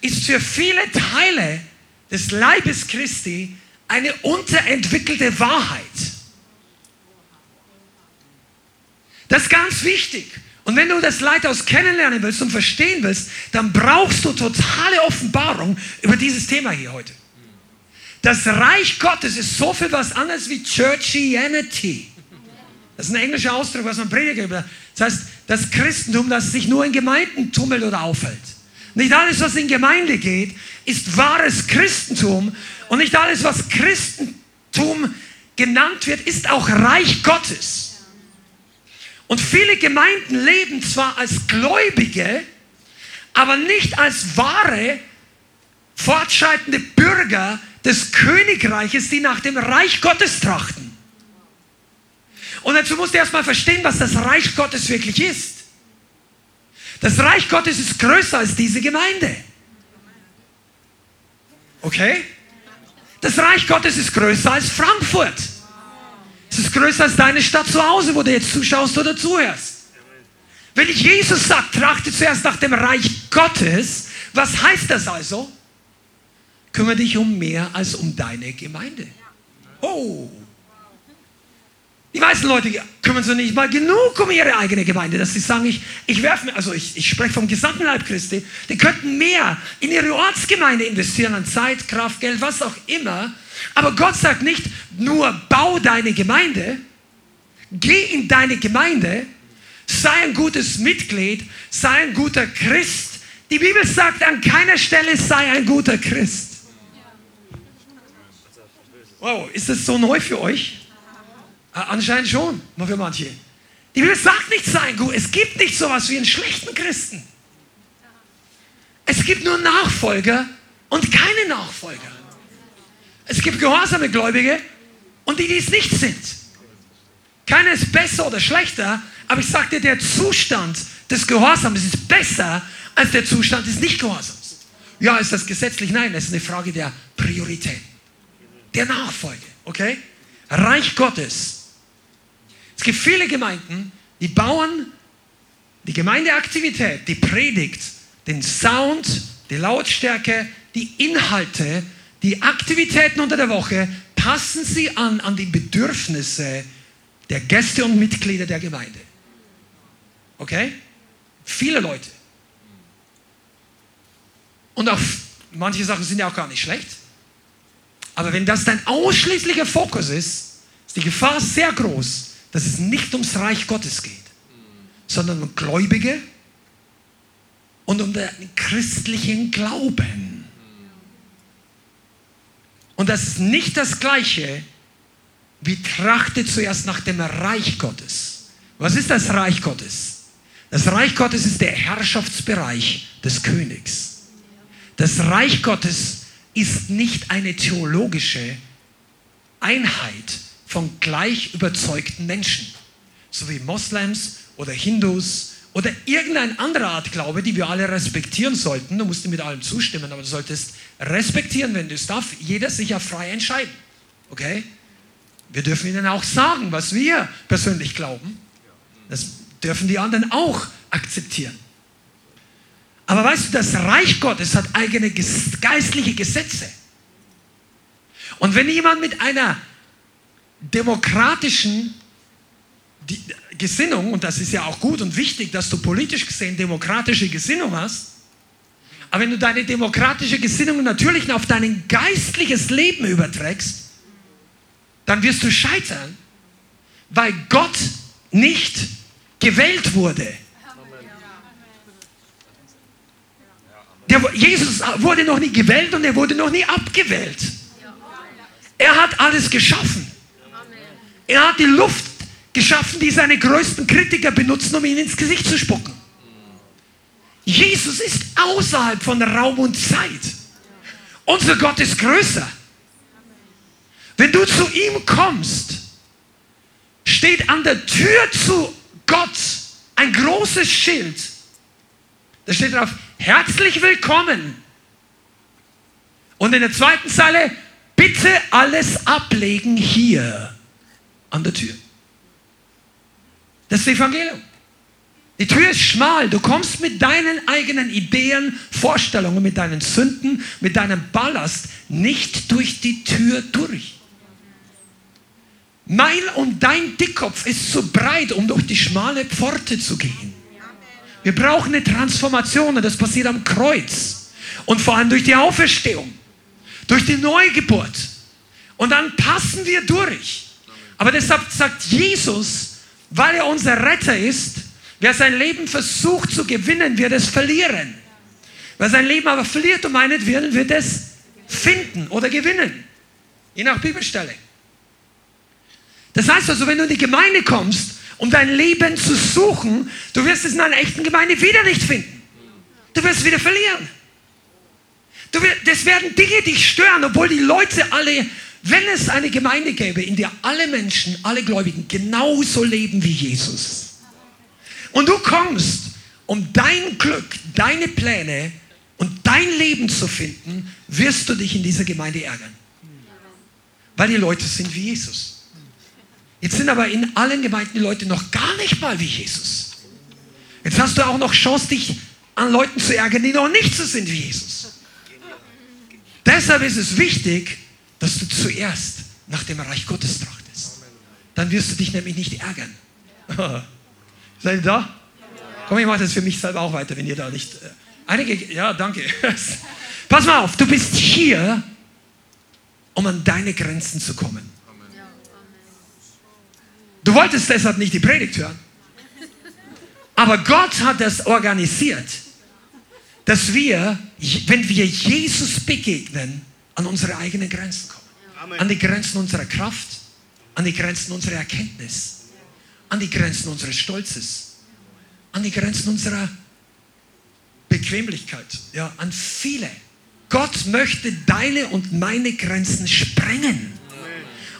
ist für viele Teile des Leibes Christi eine unterentwickelte Wahrheit. Das ist ganz wichtig. Und wenn du das Leithaus kennenlernen willst und verstehen willst, dann brauchst du totale Offenbarung über dieses Thema hier heute. Das Reich Gottes ist so viel was anderes wie Churchianity. Das ist ein englischer Ausdruck, was man predigt. Das heißt, das Christentum, das sich nur in Gemeinden tummelt oder aufhält. Nicht alles, was in Gemeinde geht, ist wahres Christentum. Und nicht alles, was Christentum genannt wird, ist auch Reich Gottes. Und viele Gemeinden leben zwar als Gläubige, aber nicht als wahre, fortschreitende Bürger des Königreiches, die nach dem Reich Gottes trachten. Und dazu musst du erstmal verstehen, was das Reich Gottes wirklich ist. Das Reich Gottes ist größer als diese Gemeinde. Okay? Das Reich Gottes ist größer als Frankfurt. Es ist größer als deine Stadt zu Hause, wo du jetzt zuschaust oder zuhörst. Wenn ich Jesus sage, trachte zuerst nach dem Reich Gottes, was heißt das also? Kümmere dich um mehr als um deine Gemeinde. Oh, die meisten Leute kümmern sich nicht mal genug um ihre eigene Gemeinde, dass sie sagen, ich, ich werfe mir, also ich, ich spreche vom gesamten Leib Christi, die könnten mehr in ihre Ortsgemeinde investieren an Zeit, Kraft, Geld, was auch immer. Aber Gott sagt nicht nur, bau deine Gemeinde, geh in deine Gemeinde, sei ein gutes Mitglied, sei ein guter Christ. Die Bibel sagt an keiner Stelle, sei ein guter Christ. Wow, ist das so neu für euch? Anscheinend schon, nur für manche. Die Bibel sagt nicht sein. Es gibt nicht so etwas wie einen schlechten Christen. Es gibt nur Nachfolger und keine Nachfolger. Es gibt gehorsame Gläubige und die, die es nicht sind. Keiner ist besser oder schlechter, aber ich sage dir, der Zustand des Gehorsams ist besser als der Zustand des Nichtgehorsams. Ja, ist das gesetzlich? Nein, das ist eine Frage der Priorität, der Nachfolge. Okay? Reich Gottes es gibt viele Gemeinden, die bauen die Gemeindeaktivität, die Predigt, den Sound, die Lautstärke, die Inhalte, die Aktivitäten unter der Woche, passen sie an an die Bedürfnisse der Gäste und Mitglieder der Gemeinde. Okay? Viele Leute. Und auch manche Sachen sind ja auch gar nicht schlecht. Aber wenn das dein ausschließlicher Fokus ist, ist die Gefahr sehr groß, dass es nicht ums Reich Gottes geht, sondern um Gläubige und um den christlichen Glauben. Und das ist nicht das Gleiche wie trachte zuerst nach dem Reich Gottes. Was ist das Reich Gottes? Das Reich Gottes ist der Herrschaftsbereich des Königs. Das Reich Gottes ist nicht eine theologische Einheit, von gleich überzeugten Menschen, so wie Moslems oder Hindus oder irgendeine andere Art Glaube, die wir alle respektieren sollten. Du musst dir mit allem zustimmen, aber du solltest respektieren, wenn du es darf. Jeder sich ja frei entscheiden. Okay? Wir dürfen ihnen auch sagen, was wir persönlich glauben. Das dürfen die anderen auch akzeptieren. Aber weißt du, das Reich Gottes hat eigene geistliche Gesetze. Und wenn jemand mit einer demokratischen Gesinnung, und das ist ja auch gut und wichtig, dass du politisch gesehen demokratische Gesinnung hast, aber wenn du deine demokratische Gesinnung natürlich auf dein geistliches Leben überträgst, dann wirst du scheitern, weil Gott nicht gewählt wurde. Der, Jesus wurde noch nie gewählt und er wurde noch nie abgewählt. Er hat alles geschaffen. Er hat die Luft geschaffen, die seine größten Kritiker benutzen, um ihn ins Gesicht zu spucken. Jesus ist außerhalb von Raum und Zeit. Unser Gott ist größer. Wenn du zu ihm kommst, steht an der Tür zu Gott ein großes Schild. Da steht drauf, herzlich willkommen. Und in der zweiten Zeile, bitte alles ablegen hier an der Tür. Das ist das Evangelium. Die Tür ist schmal. Du kommst mit deinen eigenen Ideen, Vorstellungen, mit deinen Sünden, mit deinem Ballast nicht durch die Tür durch. Mein und dein Dickkopf ist zu breit, um durch die schmale Pforte zu gehen. Wir brauchen eine Transformation und das passiert am Kreuz. Und vor allem durch die Auferstehung, durch die Neugeburt. Und dann passen wir durch. Aber deshalb sagt Jesus, weil er unser Retter ist, wer sein Leben versucht zu gewinnen, wird es verlieren. Wer sein Leben aber verliert um meinetwillen, wird es finden oder gewinnen. Je nach Bibelstelle. Das heißt also, wenn du in die Gemeinde kommst, um dein Leben zu suchen, du wirst es in einer echten Gemeinde wieder nicht finden. Du wirst es wieder verlieren. Du wirst, das werden Dinge dich stören, obwohl die Leute alle, wenn es eine Gemeinde gäbe, in der alle Menschen, alle Gläubigen genauso leben wie Jesus. Und du kommst, um dein Glück, deine Pläne und dein Leben zu finden, wirst du dich in dieser Gemeinde ärgern. Weil die Leute sind wie Jesus. Jetzt sind aber in allen Gemeinden die Leute noch gar nicht mal wie Jesus. Jetzt hast du auch noch Chance, dich an Leuten zu ärgern, die noch nicht so sind wie Jesus. Deshalb ist es wichtig, dass du zuerst nach dem Reich Gottes trachtest. Dann wirst du dich nämlich nicht ärgern. Seid ihr da? Komm, ich mache das für mich selber auch weiter, wenn ihr da nicht. Äh, einige, ja, danke. Pass mal auf, du bist hier, um an deine Grenzen zu kommen. Du wolltest deshalb nicht die Predigt hören. Aber Gott hat das organisiert, dass wir, wenn wir Jesus begegnen, an unsere eigenen Grenzen kommen. Amen. An die Grenzen unserer Kraft, an die Grenzen unserer Erkenntnis, an die Grenzen unseres Stolzes, an die Grenzen unserer Bequemlichkeit, ja, an viele. Gott möchte deine und meine Grenzen sprengen.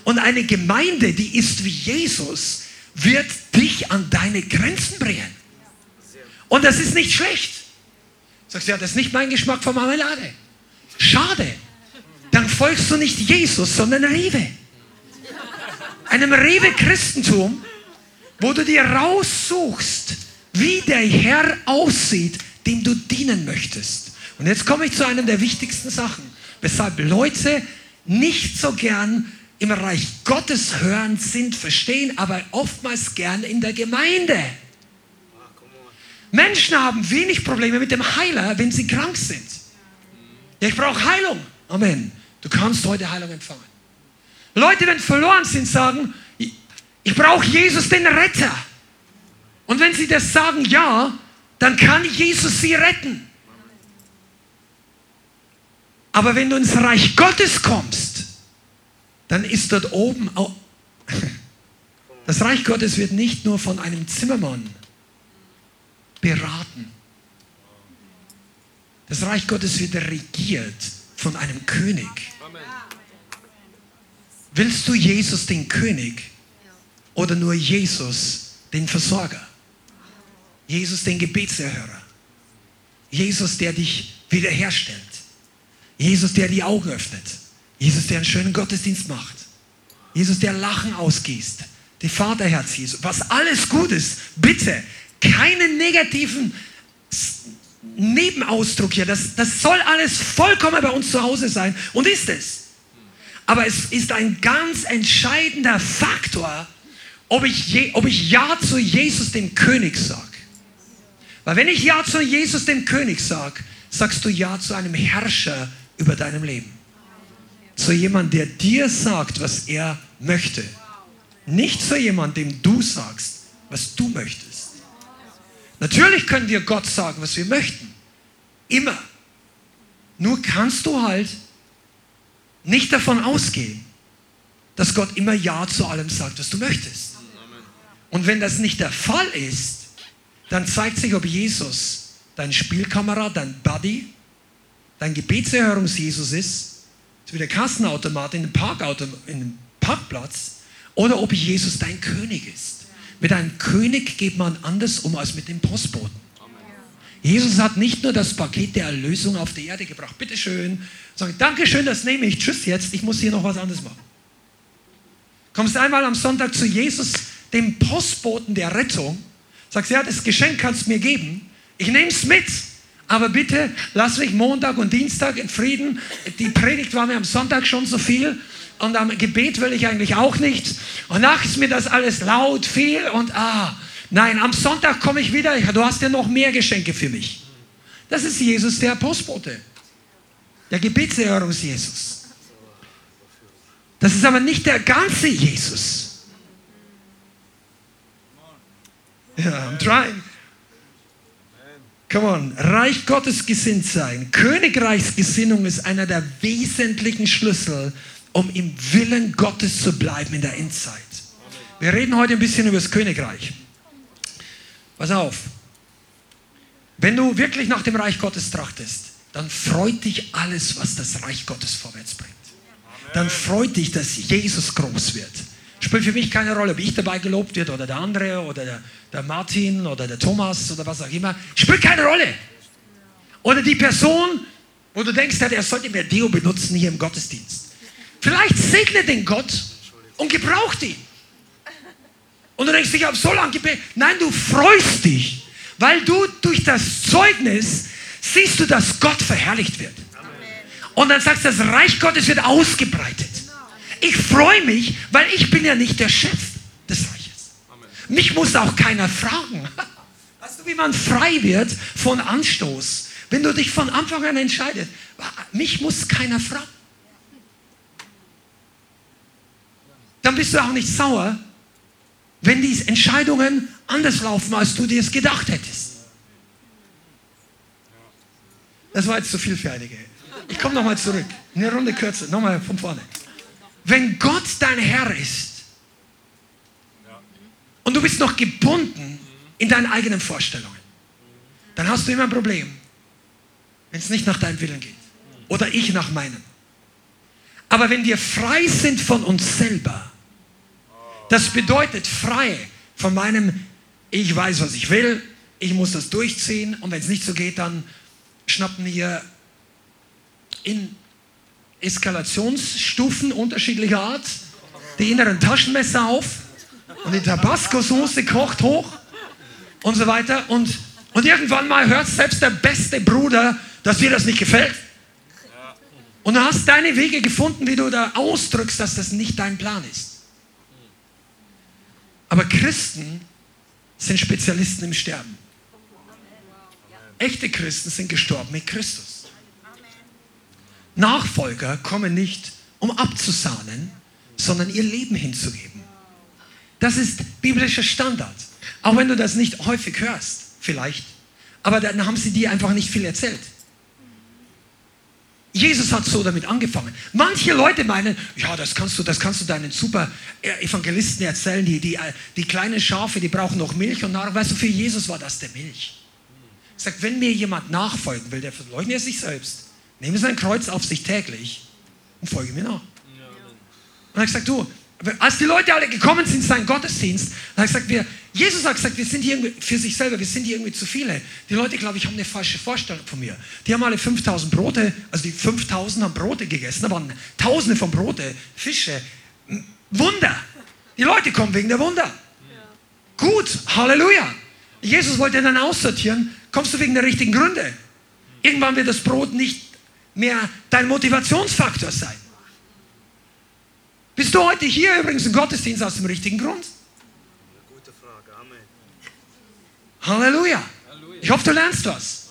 Und eine Gemeinde, die ist wie Jesus, wird dich an deine Grenzen bringen. Und das ist nicht schlecht. Sagst du, ja, das ist nicht mein Geschmack von Marmelade. Schade. Dann folgst du nicht Jesus, sondern Rewe. Einem Rewe-Christentum, wo du dir raussuchst, wie der Herr aussieht, dem du dienen möchtest. Und jetzt komme ich zu einem der wichtigsten Sachen, weshalb Leute nicht so gern im Reich Gottes hören, sind, verstehen, aber oftmals gern in der Gemeinde. Menschen haben wenig Probleme mit dem Heiler, wenn sie krank sind. Ich brauche Heilung. Amen. Du kannst heute Heilung empfangen. Leute, wenn verloren sind, sagen, ich brauche Jesus, den Retter. Und wenn sie das sagen, ja, dann kann Jesus sie retten. Aber wenn du ins Reich Gottes kommst, dann ist dort oben auch. Das Reich Gottes wird nicht nur von einem Zimmermann beraten. Das Reich Gottes wird regiert von einem König. Willst du Jesus den König oder nur Jesus den Versorger? Jesus den Gebetserhörer? Jesus, der dich wiederherstellt? Jesus, der die Augen öffnet? Jesus, der einen schönen Gottesdienst macht. Jesus, der Lachen ausgießt. Die Vaterherz Jesu. Was alles gut ist, bitte keinen negativen Nebenausdruck hier. Das, das soll alles vollkommen bei uns zu Hause sein und ist es. Aber es ist ein ganz entscheidender Faktor, ob ich, je, ob ich Ja zu Jesus dem König sage. Weil wenn ich Ja zu Jesus dem König sage, sagst du Ja zu einem Herrscher über deinem Leben zu jemandem, der dir sagt, was er möchte. Nicht zu jemandem, dem du sagst, was du möchtest. Natürlich können wir Gott sagen, was wir möchten. Immer. Nur kannst du halt nicht davon ausgehen, dass Gott immer Ja zu allem sagt, was du möchtest. Und wenn das nicht der Fall ist, dann zeigt sich, ob Jesus dein Spielkamerad, dein Buddy, dein Gebetserhörungs-Jesus ist, wie der Kassenautomat in dem, Parkauto, in dem Parkplatz, oder ob Jesus dein König ist. Mit einem König geht man anders um als mit dem Postboten. Jesus hat nicht nur das Paket der Erlösung auf die Erde gebracht. Bitte schön. Sag, Dankeschön, das nehme ich. Tschüss jetzt. Ich muss hier noch was anderes machen. Kommst einmal am Sonntag zu Jesus, dem Postboten der Rettung. Sagst, ja, das Geschenk kannst du mir geben. Ich nehme es mit. Aber bitte lass mich Montag und Dienstag in Frieden. Die Predigt war mir am Sonntag schon so viel. Und am Gebet will ich eigentlich auch nicht. Und nachts mir das alles laut, viel und ah. Nein, am Sonntag komme ich wieder. Du hast ja noch mehr Geschenke für mich. Das ist Jesus, der Postbote. Der Gebetserhörungs-Jesus. Das ist aber nicht der ganze Jesus. Ja, I'm trying. Come on, Reich Gottes gesinnt sein. Königreichsgesinnung ist einer der wesentlichen Schlüssel, um im Willen Gottes zu bleiben in der Endzeit. Wir reden heute ein bisschen über das Königreich. Pass auf. Wenn du wirklich nach dem Reich Gottes trachtest, dann freut dich alles, was das Reich Gottes vorwärts bringt. Dann freut dich, dass Jesus groß wird. Spielt für mich keine Rolle, ob ich dabei gelobt wird oder der andere oder der, der Martin oder der Thomas oder was auch immer. Spielt keine Rolle. Oder die Person, wo du denkst, er sollte mehr Deo benutzen hier im Gottesdienst. Vielleicht segne den Gott und gebraucht ihn. Und du denkst, ich habe so lange gebetet. Nein, du freust dich, weil du durch das Zeugnis siehst du, dass Gott verherrlicht wird. Und dann sagst du, das Reich Gottes wird ausgebreitet. Ich freue mich, weil ich bin ja nicht der Chef des Reiches. Mich muss auch keiner fragen. Weißt du, wie man frei wird von Anstoß? Wenn du dich von Anfang an entscheidest, mich muss keiner fragen. Dann bist du auch nicht sauer, wenn die Entscheidungen anders laufen, als du dir es gedacht hättest. Das war jetzt zu viel für einige. Ich komme nochmal zurück. Eine Runde kürzer. Nochmal von vorne. Wenn Gott dein Herr ist und du bist noch gebunden in deinen eigenen Vorstellungen, dann hast du immer ein Problem, wenn es nicht nach deinem Willen geht. Oder ich nach meinem. Aber wenn wir frei sind von uns selber, das bedeutet frei von meinem, ich weiß, was ich will, ich muss das durchziehen und wenn es nicht so geht, dann schnappen wir in Eskalationsstufen unterschiedlicher Art die inneren Taschenmesser auf und die Tabasco-Soße kocht hoch und so weiter. Und, und irgendwann mal hört selbst der beste Bruder, dass dir das nicht gefällt. Und du hast deine Wege gefunden, wie du da ausdrückst, dass das nicht dein Plan ist. Aber Christen sind Spezialisten im Sterben. Echte Christen sind gestorben mit Christus. Nachfolger kommen nicht, um abzusahnen, sondern ihr Leben hinzugeben. Das ist biblischer Standard. Auch wenn du das nicht häufig hörst, vielleicht. Aber dann haben sie dir einfach nicht viel erzählt. Jesus hat so damit angefangen. Manche Leute meinen, ja, das kannst du, das kannst du deinen super Evangelisten erzählen, die, die, die kleinen Schafe, die brauchen noch Milch und Nahrung. Weißt du, für Jesus war das der Milch. Er sagt, wenn mir jemand nachfolgen will, der verleugnet sich selbst, nehme sein Kreuz auf sich täglich und folge mir nach. Und er gesagt, du, als die Leute alle gekommen sind in seinen Gottesdienst, hat gesagt, wir, Jesus hat gesagt, wir sind hier für sich selber, wir sind hier irgendwie zu viele. Die Leute, glaube ich, haben eine falsche Vorstellung von mir. Die haben alle 5000 Brote, also die 5000 haben Brote gegessen, da waren Tausende von Brote, Fische, Wunder. Die Leute kommen wegen der Wunder. Ja. Gut, Halleluja. Jesus wollte dann aussortieren, kommst du wegen der richtigen Gründe. Irgendwann wird das Brot nicht mehr dein Motivationsfaktor sein. Bist du heute hier übrigens im Gottesdienst aus dem richtigen Grund? Gute Frage, Amen. Halleluja. Ich hoffe, du lernst was.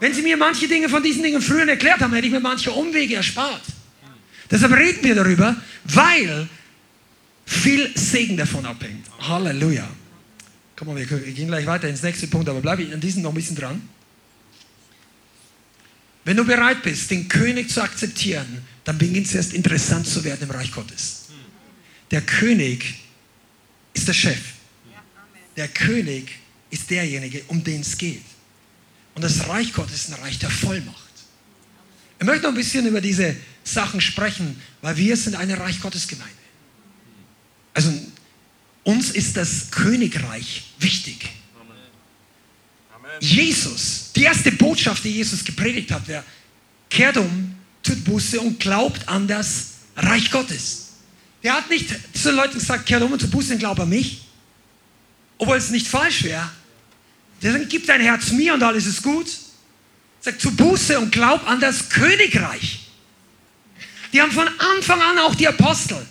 Wenn sie mir manche Dinge von diesen Dingen früher erklärt haben, hätte ich mir manche Umwege erspart. Deshalb reden wir darüber, weil viel Segen davon abhängt. Halleluja. Komm mal, wir gehen gleich weiter ins nächste Punkt, aber bleibe ich an diesem noch ein bisschen dran. Wenn du bereit bist, den König zu akzeptieren, dann beginnt es erst interessant zu werden im Reich Gottes. der König ist der Chef. Der König ist derjenige, um den es geht. Und das Reich Gottes ist ein Reich der Vollmacht. Ich möchte noch ein bisschen über diese Sachen sprechen, weil wir sind eine Reich Gottes Gemeinde. Also uns ist das Königreich wichtig. Jesus, die erste Botschaft, die Jesus gepredigt hat, wäre, kehrt um, tut Buße und glaubt an das Reich Gottes. Der hat nicht zu den Leuten gesagt, kehrt um und tut Buße und glaubt an mich, obwohl es nicht falsch wäre. Der sagt, gib dein Herz mir und alles ist gut. Sagt zu Buße und glaub an das Königreich. Die haben von Anfang an auch die Apostel,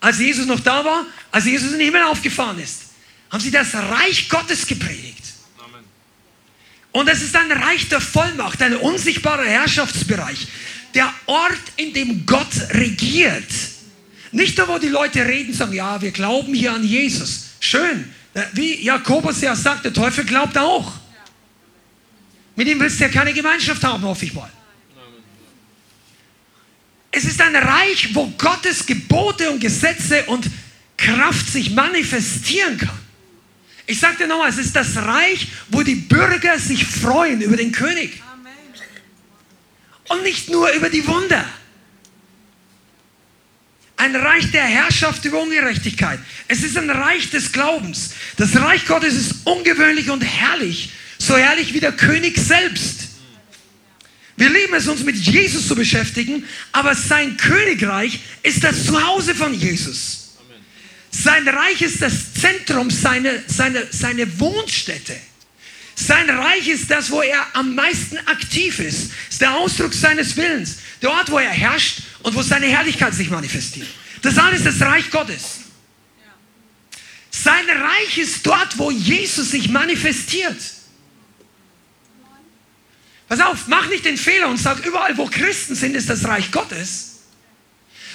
als Jesus noch da war, als Jesus in den Himmel aufgefahren ist, haben sie das Reich Gottes gepredigt. Und es ist ein Reich der Vollmacht, ein unsichtbarer Herrschaftsbereich. Der Ort, in dem Gott regiert. Nicht da, wo die Leute reden, sagen, ja, wir glauben hier an Jesus. Schön. Wie Jakobus ja sagt, der Teufel glaubt auch. Mit ihm willst du ja keine Gemeinschaft haben, hoffe ich mal. Es ist ein Reich, wo Gottes Gebote und Gesetze und Kraft sich manifestieren kann. Ich sage dir nochmal, es ist das Reich, wo die Bürger sich freuen über den König. Und nicht nur über die Wunder. Ein Reich der Herrschaft über Ungerechtigkeit. Es ist ein Reich des Glaubens. Das Reich Gottes ist ungewöhnlich und herrlich. So herrlich wie der König selbst. Wir lieben es, uns mit Jesus zu beschäftigen, aber sein Königreich ist das Zuhause von Jesus. Sein Reich ist das Zentrum, seine, seine, seine Wohnstätte. Sein Reich ist das, wo er am meisten aktiv ist. ist der Ausdruck seines Willens. Der Ort, wo er herrscht und wo seine Herrlichkeit sich manifestiert. Das alles ist das Reich Gottes. Sein Reich ist dort, wo Jesus sich manifestiert. Pass auf, mach nicht den Fehler und sag, überall wo Christen sind, ist das Reich Gottes.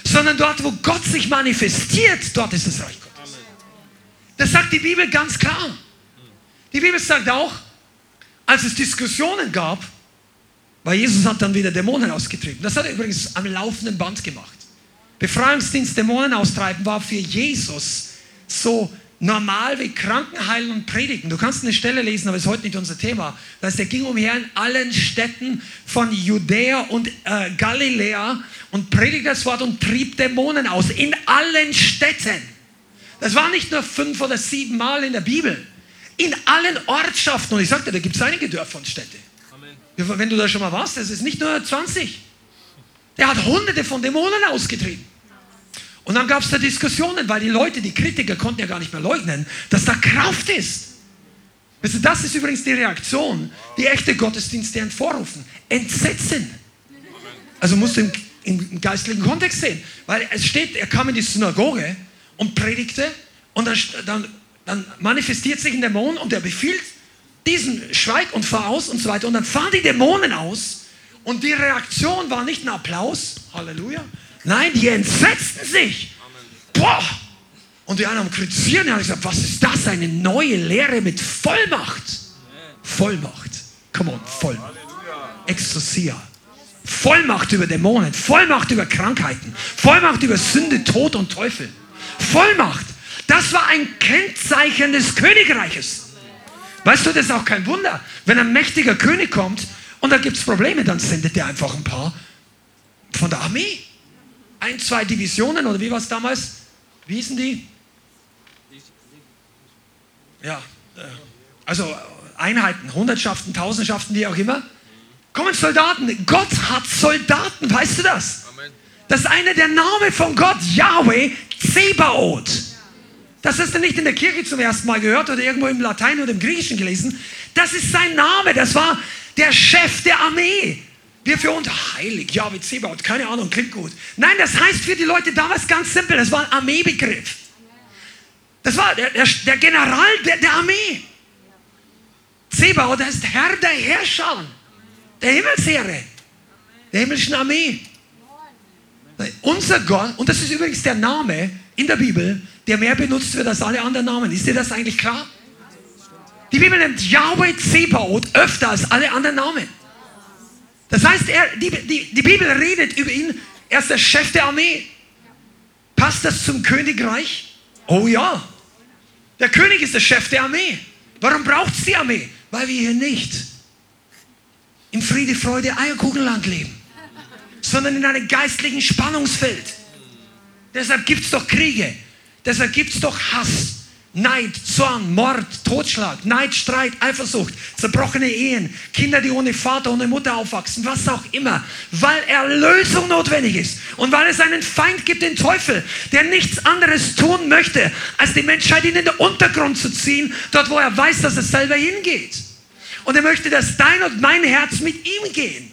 Sondern dort, wo Gott sich manifestiert, dort ist das Reich Gottes. Das sagt die Bibel ganz klar. Die Bibel sagt auch, als es Diskussionen gab, weil Jesus hat dann wieder Dämonen ausgetrieben. Das hat er übrigens am laufenden Band gemacht. Befreiungsdienst Dämonen austreiben war für Jesus so normal wie Kranken heilen und predigen. Du kannst eine Stelle lesen, aber ist heute nicht unser Thema. Das heißt, er ging umher in allen Städten von Judäa und äh, Galiläa und predigte das Wort und trieb Dämonen aus. In allen Städten. Das war nicht nur fünf oder sieben Mal in der Bibel. In allen Ortschaften. Und ich sagte, da gibt es einige Dörfer und Städte. Amen. Wenn du da schon mal warst, das ist nicht nur 20. Der hat hunderte von Dämonen ausgetrieben. Und dann gab es da Diskussionen, weil die Leute, die Kritiker konnten ja gar nicht mehr leugnen, dass da Kraft ist. Weißt du, das ist übrigens die Reaktion, die echte Gottesdienste hervorrufen. Entsetzen. Also musst du im, im, geistlichen Kontext sehen. Weil es steht, er kam in die Synagoge und predigte und dann, dann, dann manifestiert sich ein Dämon und er befiehlt diesen Schweig und fahr aus und so weiter. Und dann fahren die Dämonen aus und die Reaktion war nicht ein Applaus, Halleluja, Nein, die entsetzten sich. Boah! Und die anderen kritisieren, die haben gesagt, was ist das? Eine neue Lehre mit Vollmacht. Vollmacht. Come on, Vollmacht. Exousia. Vollmacht über Dämonen, Vollmacht über Krankheiten, Vollmacht über Sünde, Tod und Teufel. Vollmacht. Das war ein Kennzeichen des Königreiches. Weißt du, das ist auch kein Wunder. Wenn ein mächtiger König kommt und da gibt es Probleme, dann sendet er einfach ein paar von der Armee ein, zwei Divisionen oder wie war es damals? Wie hießen die? Ja, äh, also Einheiten, Hundertschaften, Tausendschaften, wie auch immer. Kommen Soldaten. Gott hat Soldaten, weißt du das? Das ist einer der Namen von Gott, Yahweh, Zebaoth. Das hast du nicht in der Kirche zum ersten Mal gehört oder irgendwo im Latein oder im Griechischen gelesen. Das ist sein Name. Das war der Chef der Armee. Wir für uns heilig, ja, wie Zebaut, keine Ahnung, klingt gut. Nein, das heißt für die Leute damals ganz simpel, das war ein Armeebegriff. Das war der, der, der General der, der Armee. Zebaut, ist Herr der Herrscher, der Himmelsheere, der himmlischen Armee. Unser Gott, und das ist übrigens der Name in der Bibel, der mehr benutzt wird als alle anderen Namen. Ist dir das eigentlich klar? Die Bibel nennt Yahweh Zebaoth öfter als alle anderen Namen. Das heißt, er, die, die, die Bibel redet über ihn, er ist der Chef der Armee. Passt das zum Königreich? Oh ja. Der König ist der Chef der Armee. Warum braucht es die Armee? Weil wir hier nicht im Friede, Freude, Eierkuchenland leben, sondern in einem geistlichen Spannungsfeld. Deshalb gibt es doch Kriege. Deshalb gibt es doch Hass. Neid, Zorn, Mord, Totschlag, Neid, Streit, Eifersucht, zerbrochene Ehen, Kinder, die ohne Vater, ohne Mutter aufwachsen, was auch immer, weil Erlösung notwendig ist und weil es einen Feind gibt, den Teufel, der nichts anderes tun möchte, als die Menschheit in den Untergrund zu ziehen, dort wo er weiß, dass es selber hingeht. Und er möchte, dass dein und mein Herz mit ihm gehen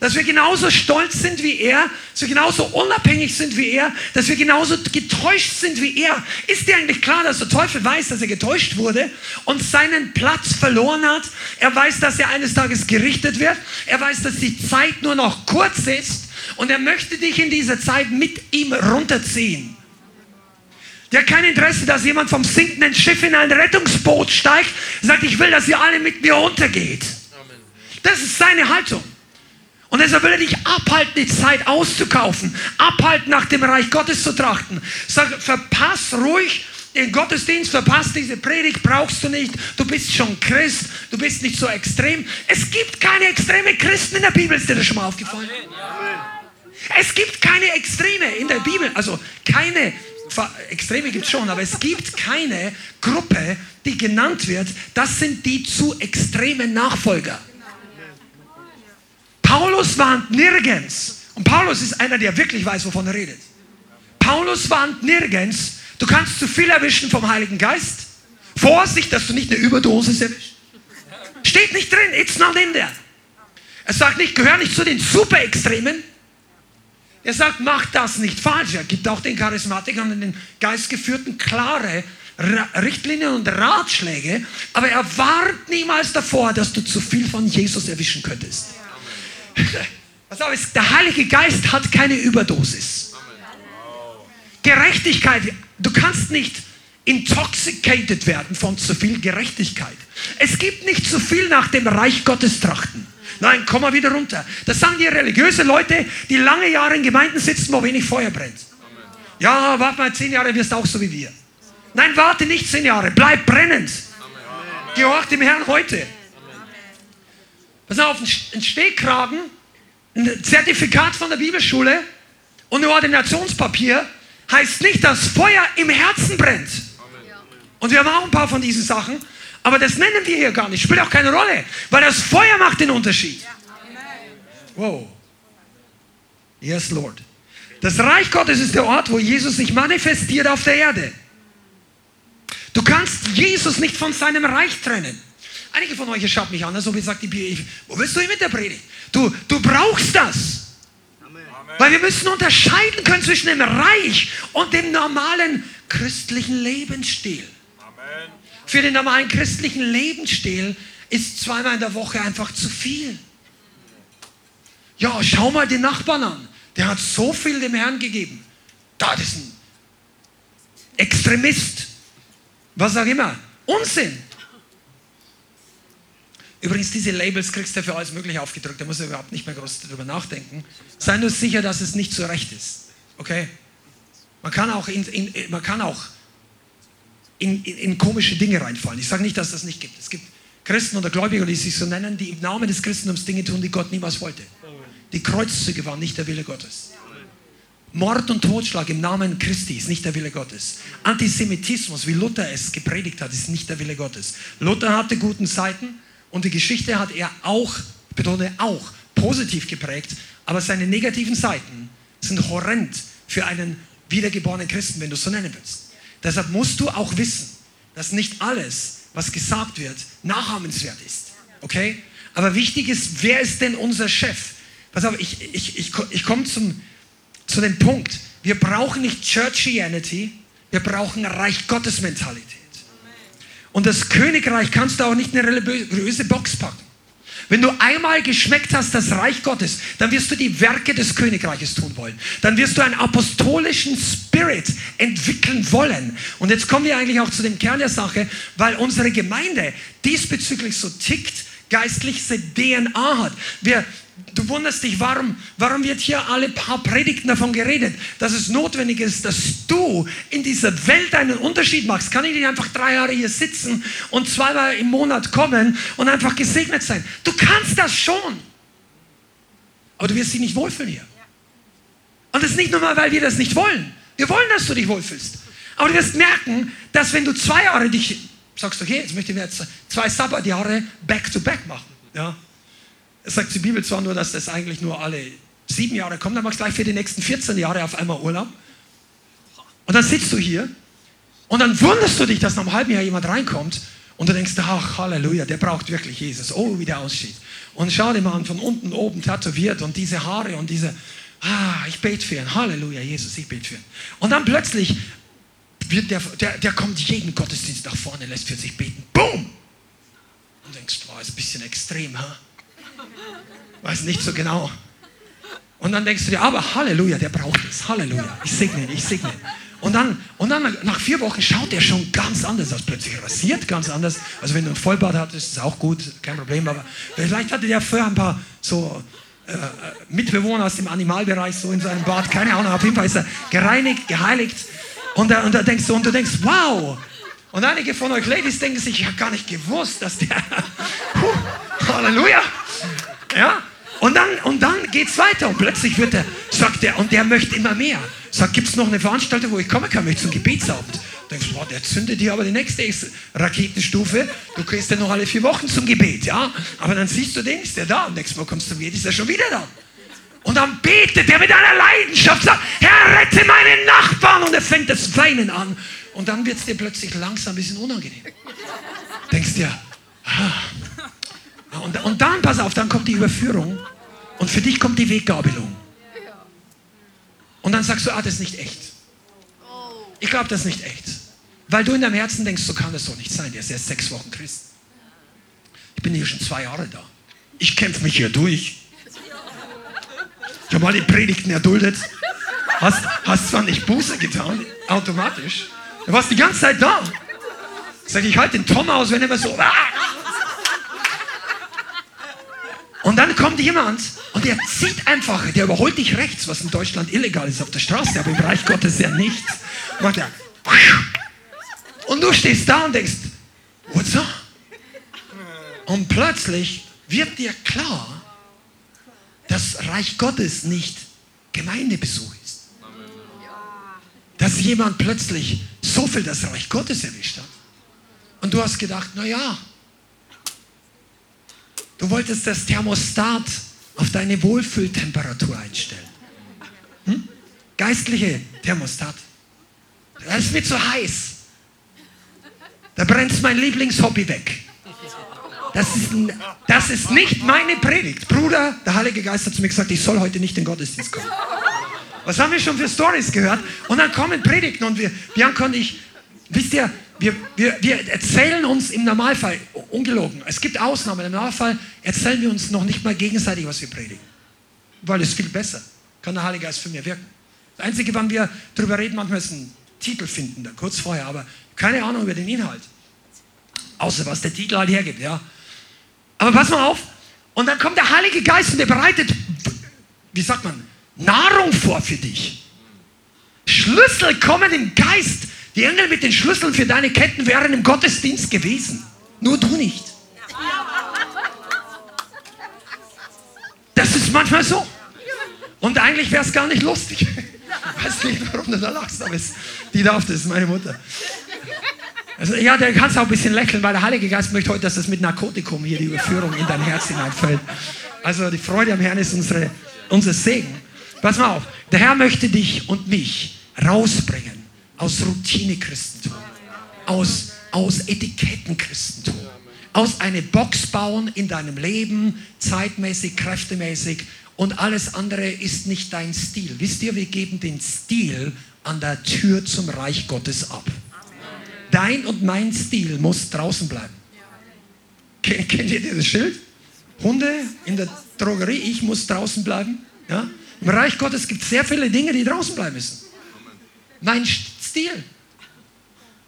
dass wir genauso stolz sind wie er, dass wir genauso unabhängig sind wie er, dass wir genauso getäuscht sind wie er. Ist dir eigentlich klar, dass der Teufel weiß, dass er getäuscht wurde und seinen Platz verloren hat? Er weiß, dass er eines Tages gerichtet wird. Er weiß, dass die Zeit nur noch kurz ist und er möchte dich in dieser Zeit mit ihm runterziehen. Der hat kein Interesse, dass jemand vom sinkenden Schiff in ein Rettungsboot steigt, sagt, ich will, dass ihr alle mit mir untergeht. Das ist seine Haltung. Und deshalb will er dich abhalten, die Zeit auszukaufen, abhalten, nach dem Reich Gottes zu trachten. Sag, verpass ruhig den Gottesdienst, verpass diese Predigt, brauchst du nicht. Du bist schon Christ, du bist nicht so extrem. Es gibt keine extreme Christen in der Bibel, ist dir das schon mal aufgefallen? Es gibt keine Extreme in der Bibel, also keine Extreme gibt es schon, aber es gibt keine Gruppe, die genannt wird. Das sind die zu extremen Nachfolger. Paulus warnt nirgends. Und Paulus ist einer, der wirklich weiß, wovon er redet. Paulus warnt nirgends. Du kannst zu viel erwischen vom Heiligen Geist. Vorsicht, dass du nicht eine Überdosis erwischst. Steht nicht drin. It's not in there. Er sagt nicht, gehör nicht zu den Super-Extremen. Er sagt, mach das nicht falsch. Er gibt auch den Charismatikern und den Geistgeführten klare Richtlinien und Ratschläge, aber er warnt niemals davor, dass du zu viel von Jesus erwischen könntest. Pass auf, der Heilige Geist hat keine Überdosis. Gerechtigkeit, du kannst nicht intoxicated werden von zu viel Gerechtigkeit. Es gibt nicht zu viel nach dem Reich Gottes trachten. Nein, komm mal wieder runter. Das sagen die religiöse Leute, die lange Jahre in Gemeinden sitzen, wo wenig Feuer brennt. Ja, warte mal, zehn Jahre wirst auch so wie wir. Nein, warte nicht zehn Jahre, bleib brennend. Gehorcht dem Herrn heute. Pass auf, ein Stehkragen, ein Zertifikat von der Bibelschule und ein Ordinationspapier heißt nicht, dass Feuer im Herzen brennt. Und wir haben auch ein paar von diesen Sachen, aber das nennen wir hier gar nicht. Spielt auch keine Rolle, weil das Feuer macht den Unterschied. Wow. Yes, Lord. Das Reich Gottes ist der Ort, wo Jesus sich manifestiert auf der Erde. Du kannst Jesus nicht von seinem Reich trennen. Einige von euch schaut mich an, ob ich sagt, wo willst du hin mit der Predigt? Du, du brauchst das. Amen. Weil wir müssen unterscheiden können zwischen dem Reich und dem normalen christlichen Lebensstil. Amen. Für den normalen christlichen Lebensstil ist zweimal in der Woche einfach zu viel. Ja, schau mal den Nachbarn an. Der hat so viel dem Herrn gegeben. Da ist ein Extremist. Was auch immer. Unsinn. Übrigens, diese Labels kriegst du für alles Mögliche aufgedrückt. Da muss er überhaupt nicht mehr groß darüber nachdenken. Sei nur sicher, dass es nicht so recht ist. Okay? Man kann auch in, in man kann auch in, in, in, komische Dinge reinfallen. Ich sage nicht, dass das nicht gibt. Es gibt Christen oder Gläubige, die sich so nennen, die im Namen des Christentums Dinge tun, die Gott niemals wollte. Die Kreuzzüge waren nicht der Wille Gottes. Mord und Totschlag im Namen Christi ist nicht der Wille Gottes. Antisemitismus, wie Luther es gepredigt hat, ist nicht der Wille Gottes. Luther hatte guten Zeiten, und die Geschichte hat er auch, betone auch, positiv geprägt, aber seine negativen Seiten sind horrend für einen wiedergeborenen Christen, wenn du es so nennen willst. Deshalb musst du auch wissen, dass nicht alles, was gesagt wird, nachahmenswert ist. Okay? Aber wichtig ist, wer ist denn unser Chef? Pass auf, ich, ich, ich, ich komme zu dem Punkt. Wir brauchen nicht Churchianity, wir brauchen Reich Gottes Mentalität. Und das Königreich kannst du auch nicht in eine religiöse Box packen. Wenn du einmal geschmeckt hast, das Reich Gottes, dann wirst du die Werke des Königreiches tun wollen. Dann wirst du einen apostolischen Spirit entwickeln wollen. Und jetzt kommen wir eigentlich auch zu dem Kern der Sache, weil unsere Gemeinde diesbezüglich so tickt, geistliche DNA hat. Wir, Du wunderst dich, warum, warum wird hier alle paar Predigten davon geredet, dass es notwendig ist, dass du in dieser Welt einen Unterschied machst. Kann ich nicht einfach drei Jahre hier sitzen und zweimal im Monat kommen und einfach gesegnet sein? Du kannst das schon. Aber du wirst dich nicht wohlfühlen hier. Und das ist nicht nur mal, weil wir das nicht wollen. Wir wollen, dass du dich wohlfühlst. Aber du wirst merken, dass wenn du zwei Jahre dich sagst, okay, jetzt möchte ich mir jetzt zwei Sabbatjahre back to back machen. Ja, sagt die Bibel zwar nur, dass das eigentlich nur alle sieben Jahre kommt, dann machst du gleich für die nächsten 14 Jahre auf einmal Urlaub. Und dann sitzt du hier und dann wunderst du dich, dass nach einem halben Jahr jemand reinkommt und du denkst, ach Halleluja, der braucht wirklich Jesus. Oh, wie der aussieht. Und schau dir mal an, von unten oben tätowiert und diese Haare und diese, ah, ich bete für ihn. Halleluja, Jesus, ich bete für ihn. Und dann plötzlich wird der, der, der kommt jeden Gottesdienst nach vorne, lässt für sich beten. Boom! Und denkst, wow, ist ein bisschen extrem, ha? Weiß nicht so genau. Und dann denkst du dir, aber Halleluja, der braucht es. Halleluja. Ich segne ihn, ich segne ihn. Und dann, und dann nach vier Wochen schaut er schon ganz anders aus. Plötzlich rasiert ganz anders. Also wenn du ein Vollbart hattest, ist auch gut, kein Problem. Aber vielleicht hatte der vorher ein paar so äh, Mitbewohner aus dem Animalbereich so in seinem Bart. Keine Ahnung, auf jeden Fall ist er gereinigt, geheiligt. Und, da, und, da denkst du, und du denkst, wow. Und einige von euch Ladies denken sich, ich habe gar nicht gewusst, dass der... Puh, Halleluja. Ja? Und dann, und dann geht es weiter und plötzlich wird er, sagt er, und der möchte immer mehr. Sagt, gibt es noch eine Veranstaltung, wo ich kommen kann, möchte zum Gebetsabend. Du denkst, boah, der zündet dir aber die nächste Raketenstufe. Du kriegst ja noch alle vier Wochen zum Gebet, ja? Aber dann siehst du den, ist der da. Und denkst, wo kommst du zum Gebet, ist er schon wieder da. Und dann betet er mit einer Leidenschaft, sagt, Herr, rette meine Nachbarn. Und er fängt das Weinen an. Und dann wird es dir plötzlich langsam ein bisschen unangenehm. Denkst dir, ah, und, und dann, pass auf, dann kommt die Überführung und für dich kommt die Weggabelung. Und dann sagst du, ah, das ist nicht echt. Ich glaube, das ist nicht echt. Weil du in deinem Herzen denkst, so kann das doch nicht sein. Der ist erst sechs Wochen Christ. Ich bin hier schon zwei Jahre da. Ich kämpfe mich hier durch. Ich habe alle Predigten erduldet. Hast, hast zwar nicht Buße getan, automatisch. Du warst die ganze Zeit da. Sag ich, halt den Tom aus, wenn er immer so. Ah, und dann kommt jemand und der zieht einfach, der überholt dich rechts, was in Deutschland illegal ist auf der Straße, aber im Reich Gottes ja nichts. Macht er. Und du stehst da und denkst, what's up? Und plötzlich wird dir klar, dass Reich Gottes nicht Gemeindebesuch ist. Dass jemand plötzlich so viel das Reich Gottes erwischt hat. Und du hast gedacht, na ja, Du wolltest das Thermostat auf deine Wohlfühltemperatur einstellen. Hm? Geistliche Thermostat. Das ist mir zu heiß. Da brennt mein Lieblingshobby weg. Das ist, das ist nicht meine Predigt. Bruder, der Heilige Geist hat zu mir gesagt, ich soll heute nicht in den Gottesdienst kommen. Was haben wir schon für Stories gehört? Und dann kommen Predigten und wir, Bianca und ich, wisst ihr, wir, wir, wir erzählen uns im Normalfall, ungelogen, es gibt Ausnahmen, im Normalfall erzählen wir uns noch nicht mal gegenseitig, was wir predigen. Weil es viel besser. Kann der Heilige Geist für mich wirken. Das Einzige, wann wir darüber reden, manchmal ist ein Titel finden, da kurz vorher, aber keine Ahnung über den Inhalt. Außer was der Titel halt hergibt, ja. Aber pass mal auf. Und dann kommt der Heilige Geist und der bereitet, wie sagt man, Nahrung vor für dich. Schlüssel kommen im Geist die Engel mit den Schlüsseln für deine Ketten wären im Gottesdienst gewesen. Nur du nicht. Das ist manchmal so. Und eigentlich wäre es gar nicht lustig. Ich weiß nicht, warum du da lachst, aber die darf das, meine Mutter. Also, ja, der kannst auch ein bisschen lächeln, weil der Heilige Geist möchte heute, dass das mit Narkotikum hier die Überführung in dein Herz hineinfällt. Also die Freude am Herrn ist unsere, unser Segen. Pass mal auf, der Herr möchte dich und mich rausbringen aus Routine-Christentum, aus, aus Etiketten-Christentum, aus eine Box bauen in deinem Leben, zeitmäßig, kräftemäßig und alles andere ist nicht dein Stil. Wisst ihr, wir geben den Stil an der Tür zum Reich Gottes ab. Dein und mein Stil muss draußen bleiben. Kennt ihr dieses Schild? Hunde in der Drogerie, ich muss draußen bleiben. Ja? Im Reich Gottes gibt es sehr viele Dinge, die draußen bleiben müssen. Mein Stil.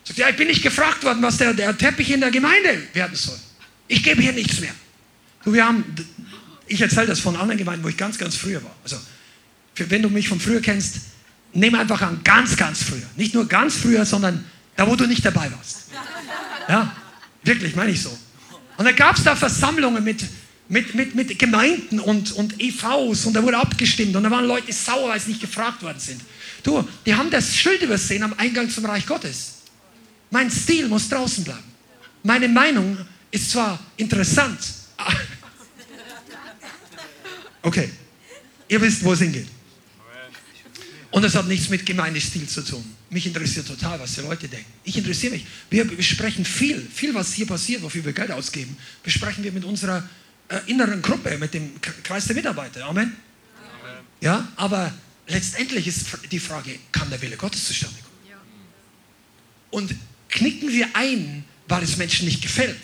Sagt, ja, ich bin nicht gefragt worden, was der, der Teppich in der Gemeinde werden soll. Ich gebe hier nichts mehr. Du, wir haben ich erzähle das von anderen Gemeinden, wo ich ganz, ganz früher war. Also, für, wenn du mich von früher kennst, nehme einfach an, ganz, ganz früher. Nicht nur ganz früher, sondern da, wo du nicht dabei warst. Ja, wirklich, meine ich so. Und da gab es da Versammlungen mit, mit, mit, mit Gemeinden und, und EVs und da wurde abgestimmt und da waren Leute sauer, weil sie nicht gefragt worden sind. Du, die haben das Schild übersehen am Eingang zum Reich Gottes. Mein Stil muss draußen bleiben. Meine Meinung ist zwar interessant. Okay, ihr wisst, wo es hingeht. Und das hat nichts mit Gemeindestil zu tun. Mich interessiert total, was die Leute denken. Ich interessiere mich. Wir besprechen viel, viel, was hier passiert, wofür wir Geld ausgeben, besprechen wir mit unserer äh, inneren Gruppe, mit dem Kreis der Mitarbeiter. Amen. Amen. Ja, aber letztendlich ist die Frage, kann der Wille Gottes zustande kommen? Ja. Und knicken wir ein, weil es Menschen nicht gefällt.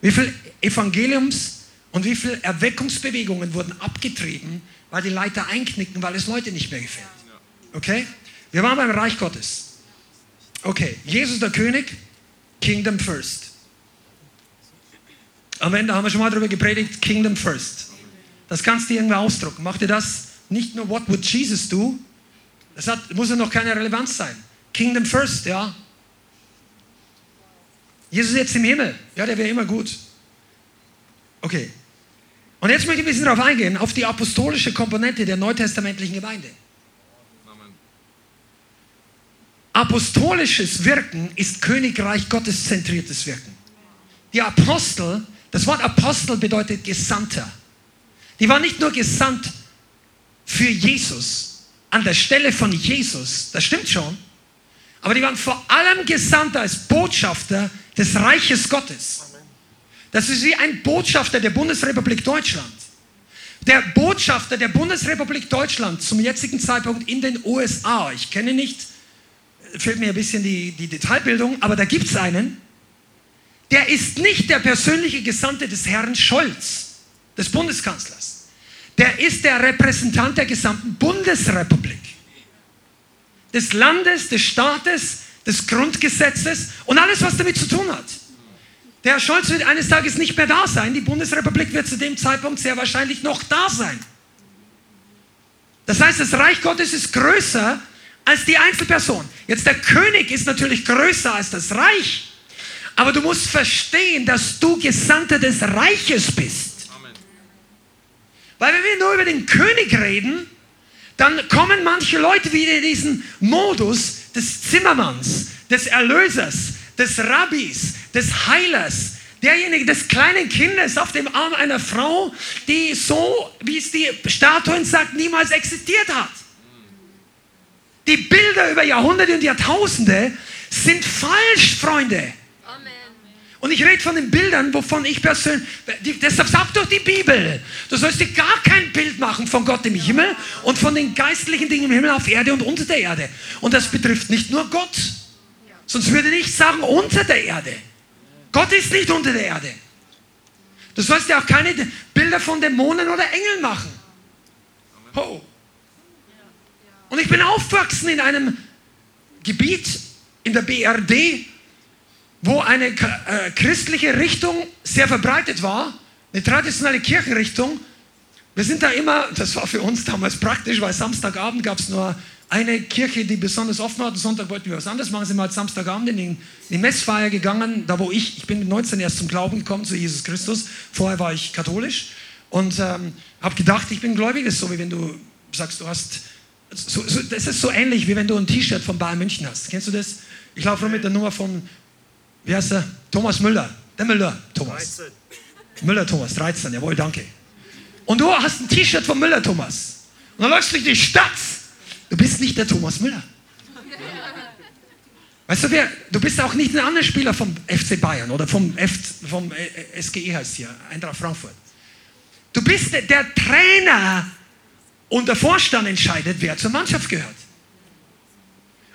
Wie viel Evangeliums und wie viele Erweckungsbewegungen wurden abgetrieben, weil die Leiter einknicken, weil es Leute nicht mehr gefällt. Okay? Wir waren beim Reich Gottes. Okay, Jesus der König, Kingdom first. Am Ende haben wir schon mal darüber gepredigt, Kingdom first. Das kannst du irgendwie ausdrucken. Mach dir das nicht nur What would Jesus do? Das hat, muss ja noch keine Relevanz sein. Kingdom first, ja. Jesus jetzt im Himmel. Ja, der wäre immer gut. Okay. Und jetzt möchte ich ein bisschen darauf eingehen, auf die apostolische Komponente der neutestamentlichen Gemeinde. Amen. Apostolisches Wirken ist Königreich Gottes zentriertes Wirken. Die Apostel, das Wort Apostel bedeutet Gesandter. Die waren nicht nur gesandt für Jesus, an der Stelle von Jesus, das stimmt schon, aber die waren vor allem gesandt als Botschafter des Reiches Gottes. Das ist wie ein Botschafter der Bundesrepublik Deutschland. Der Botschafter der Bundesrepublik Deutschland zum jetzigen Zeitpunkt in den USA, ich kenne nicht, fehlt mir ein bisschen die, die Detailbildung, aber da gibt es einen, der ist nicht der persönliche Gesandte des Herrn Scholz, des Bundeskanzlers. Der ist der Repräsentant der gesamten Bundesrepublik. Des Landes, des Staates, des Grundgesetzes und alles, was damit zu tun hat. Der Herr Scholz wird eines Tages nicht mehr da sein. Die Bundesrepublik wird zu dem Zeitpunkt sehr wahrscheinlich noch da sein. Das heißt, das Reich Gottes ist größer als die Einzelperson. Jetzt der König ist natürlich größer als das Reich. Aber du musst verstehen, dass du Gesandter des Reiches bist. Weil wenn wir nur über den König reden, dann kommen manche Leute wieder in diesen Modus des Zimmermanns, des Erlösers, des Rabbis, des Heilers, derjenige des kleinen Kindes auf dem Arm einer Frau, die so, wie es die Statuen sagt, niemals existiert hat. Die Bilder über Jahrhunderte und Jahrtausende sind falsch, Freunde. Und ich rede von den Bildern, wovon ich persönlich, deshalb sagt doch die Bibel, du sollst dir gar kein Bild machen von Gott im Himmel und von den geistlichen Dingen im Himmel auf Erde und unter der Erde. Und das betrifft nicht nur Gott. Sonst würde ich sagen unter der Erde. Gott ist nicht unter der Erde. Du sollst ja auch keine Bilder von Dämonen oder Engeln machen. Oh. Und ich bin aufgewachsen in einem Gebiet in der BRD, wo eine äh, christliche Richtung sehr verbreitet war, eine traditionelle Kirchenrichtung. Wir sind da immer, das war für uns damals praktisch, weil Samstagabend gab es nur eine Kirche, die besonders offen war. Sonntag wollten wir was anderes machen, sind wir halt Samstagabend in die Messfeier gegangen, da wo ich, ich bin mit 19 erst zum Glauben gekommen, zu Jesus Christus. Vorher war ich katholisch und ähm, habe gedacht, ich bin gläubig. Das ist so, wie wenn du sagst, du hast, so, so, das ist so ähnlich, wie wenn du ein T-Shirt von Bayern München hast. Kennst du das? Ich laufe rum mit der Nummer von, wie heißt er? Thomas Müller. Der Müller, Thomas. 13. Müller Thomas, 13, jawohl, danke. Und du hast ein T-Shirt von Müller Thomas. Und dann läufst du durch die Stadt Du bist nicht der Thomas Müller. Weißt du, wer, du bist auch nicht ein anderer Spieler vom FC Bayern oder vom, F, vom SGE heißt hier, Eintracht Frankfurt. Du bist der, der Trainer und der Vorstand entscheidet, wer zur Mannschaft gehört.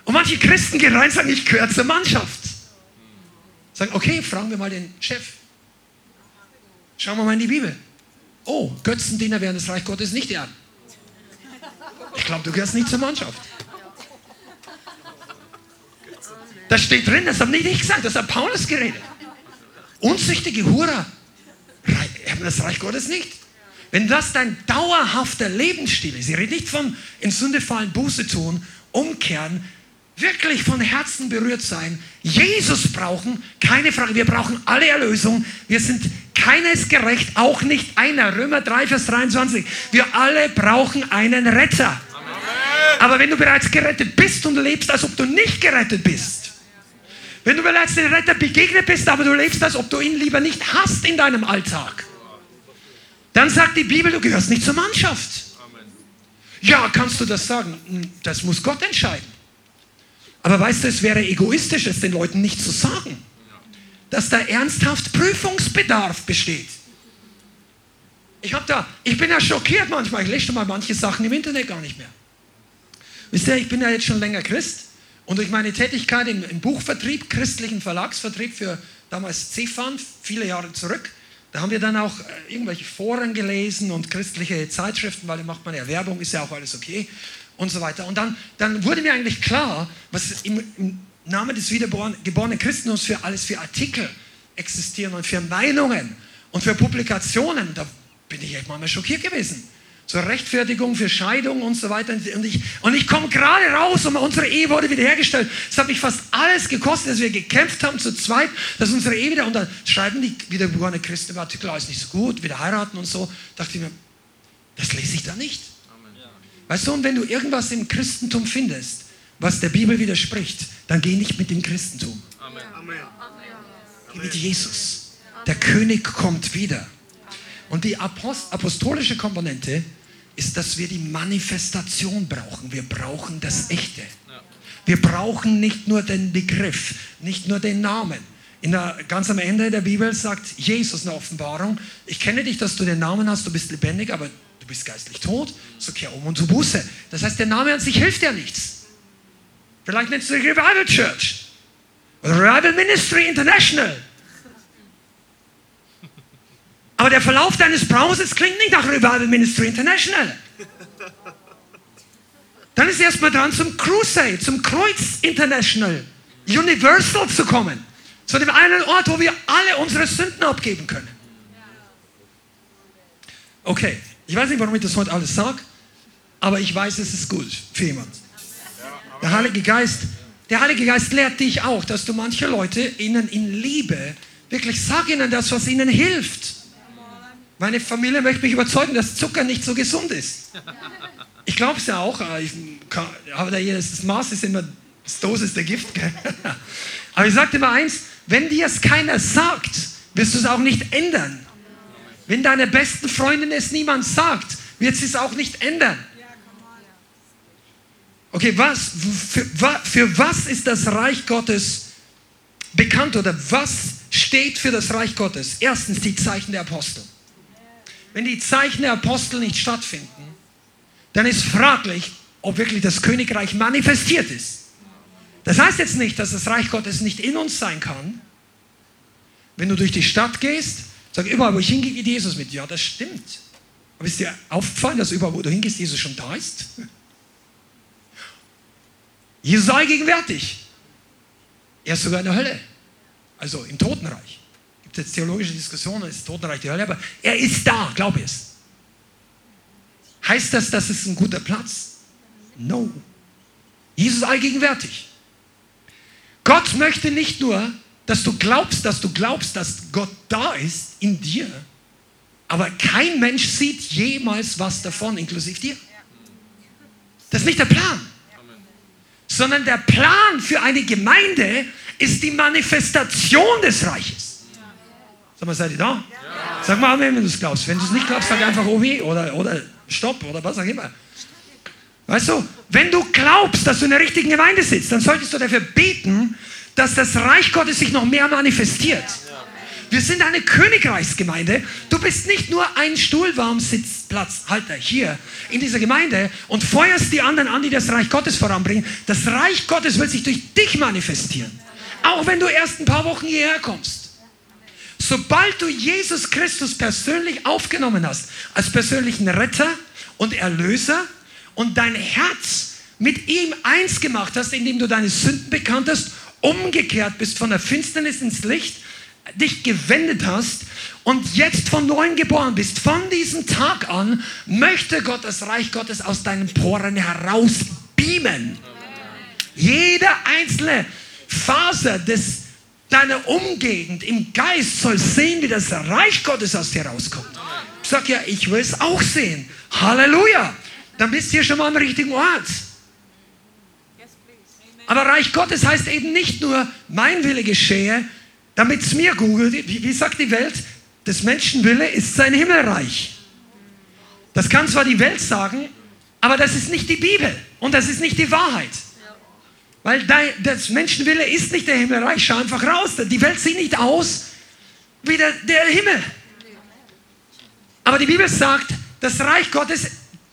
Und manche Christen gehen rein und sagen, ich gehöre zur Mannschaft. Sagen, okay, fragen wir mal den Chef. Schauen wir mal in die Bibel. Oh, Götzendiener werden das Reich Gottes nicht erben. Ich glaube, du gehörst nicht zur Mannschaft. Das steht drin, das habe nicht ich gesagt, das hat Paulus geredet. Unzüchtige Hurer haben das Reich Gottes nicht. wenn das dein dauerhafter Lebensstil ist, ich rede nicht von in Sünde fallen, Buße tun, umkehren, wirklich von Herzen berührt sein, Jesus brauchen, keine Frage, wir brauchen alle Erlösung, wir sind keines gerecht, auch nicht einer. Römer 3, Vers 23. Wir alle brauchen einen Retter. Aber wenn du bereits gerettet bist und lebst, als ob du nicht gerettet bist, wenn du bereits dem Retter begegnet bist, aber du lebst, als ob du ihn lieber nicht hast in deinem Alltag, dann sagt die Bibel, du gehörst nicht zur Mannschaft. Ja, kannst du das sagen? Hm, das muss Gott entscheiden. Aber weißt du, es wäre egoistisch, es den Leuten nicht zu sagen, dass da ernsthaft Prüfungsbedarf besteht. Ich, hab da, ich bin ja schockiert manchmal, ich lese mal manche Sachen im Internet gar nicht mehr. Wisst ihr, ich bin ja jetzt schon länger Christ und durch meine Tätigkeit im, im Buchvertrieb, christlichen Verlagsvertrieb für damals CFAN, viele Jahre zurück, da haben wir dann auch äh, irgendwelche Foren gelesen und christliche Zeitschriften, weil da macht man ja Werbung, ist ja auch alles okay und so weiter. Und dann, dann wurde mir eigentlich klar, was im, im Namen des wiedergeborenen Christentums für alles für Artikel existieren und für Meinungen und für Publikationen. Da bin ich echt mal schockiert gewesen zur Rechtfertigung für Scheidung und so weiter. Und ich, und ich komme gerade raus und unsere Ehe wurde wiederhergestellt. Es hat mich fast alles gekostet, dass wir gekämpft haben zu zweit, dass unsere Ehe wieder, und dann schreiben die wiedergeborene Christen im Artikel, ist nicht so gut, wieder heiraten und so. Dachte ich mir, das lese ich da nicht. Weißt du, und wenn du irgendwas im Christentum findest, was der Bibel widerspricht, dann geh nicht mit dem Christentum. Amen. Geh mit Jesus. Der König kommt wieder. Und die apostolische Komponente ist, dass wir die Manifestation brauchen. Wir brauchen das Echte. Wir brauchen nicht nur den Begriff, nicht nur den Namen. In der, ganz am Ende der Bibel sagt Jesus eine Offenbarung, ich kenne dich, dass du den Namen hast, du bist lebendig, aber du bist geistlich tot, so kehr um und zu Buße. Das heißt, der Name an sich hilft ja nichts. Vielleicht nennst du dich Revival Church oder Revival Ministry International. Aber der Verlauf deines Browsers klingt nicht nach Revival Ministry International. Dann ist erstmal dran, zum Crusade, zum Kreuz International, Universal zu kommen. Zu dem einen Ort, wo wir alle unsere Sünden abgeben können. Okay, ich weiß nicht, warum ich das heute alles sage, aber ich weiß, es ist gut für jemand. Der Heilige Geist, der Heilige Geist lehrt dich auch, dass du manche Leute ihnen in Liebe wirklich sag ihnen das, was ihnen hilft. Meine Familie möchte mich überzeugen, dass Zucker nicht so gesund ist. Ich glaube es ja auch, aber das Maß ist immer, das Dosis der Gift. Aber ich sagte mal eins, wenn dir es keiner sagt, wirst du es auch nicht ändern. Wenn deine besten Freundin es niemand sagt, wird sie es auch nicht ändern. Okay, was, für, für was ist das Reich Gottes bekannt oder was steht für das Reich Gottes? Erstens die Zeichen der Apostel. Wenn die Zeichen der Apostel nicht stattfinden, dann ist fraglich, ob wirklich das Königreich manifestiert ist. Das heißt jetzt nicht, dass das Reich Gottes nicht in uns sein kann. Wenn du durch die Stadt gehst, sag überall, wo ich hingehe, geht Jesus mit. Ja, das stimmt. Aber ist dir aufgefallen, dass überall, wo du hingehst, Jesus schon da ist? Jesus sei gegenwärtig. Er ist sogar in der Hölle, also im Totenreich gibt jetzt theologische Diskussionen, ist Totenreich die Hölle, aber er ist da, glaube es. Heißt das, das ist ein guter Platz? No. Jesus allgegenwärtig. Gott möchte nicht nur, dass du glaubst, dass du glaubst, dass Gott da ist in dir, aber kein Mensch sieht jemals was davon, inklusive dir. Das ist nicht der Plan. Sondern der Plan für eine Gemeinde ist die Manifestation des Reiches. Sag mal, seid ihr da? Sag mal wenn du es glaubst. Wenn du es nicht glaubst, sag einfach oh weh oder, oder Stopp oder was auch immer. Weißt du, wenn du glaubst, dass du in der richtigen Gemeinde sitzt, dann solltest du dafür beten, dass das Reich Gottes sich noch mehr manifestiert. Wir sind eine Königreichsgemeinde. Du bist nicht nur ein Stuhlwarmsitzplatzhalter hier in dieser Gemeinde und feuerst die anderen an, die das Reich Gottes voranbringen. Das Reich Gottes wird sich durch dich manifestieren. Auch wenn du erst ein paar Wochen hierher kommst. Sobald du Jesus Christus persönlich aufgenommen hast, als persönlichen Retter und Erlöser und dein Herz mit ihm eins gemacht hast, indem du deine Sünden bekannt hast, umgekehrt bist von der Finsternis ins Licht, dich gewendet hast und jetzt von neuem geboren bist, von diesem Tag an möchte Gott das Reich Gottes aus deinen Poren herausbeamen. Jede einzelne Faser des, deiner Umgegend im Geist soll sehen, wie das Reich Gottes aus dir rauskommt. Sag ja, ich will es auch sehen. Halleluja. Dann bist du hier schon mal am richtigen Ort. Aber Reich Gottes heißt eben nicht nur, mein Wille geschehe, damit es mir googelt. Wie, wie sagt die Welt? Das Menschenwille ist sein Himmelreich. Das kann zwar die Welt sagen, aber das ist nicht die Bibel und das ist nicht die Wahrheit. Weil das Menschenwille ist nicht der Himmelreich. Schau einfach raus. Die Welt sieht nicht aus wie der, der Himmel. Aber die Bibel sagt, das Reich Gottes,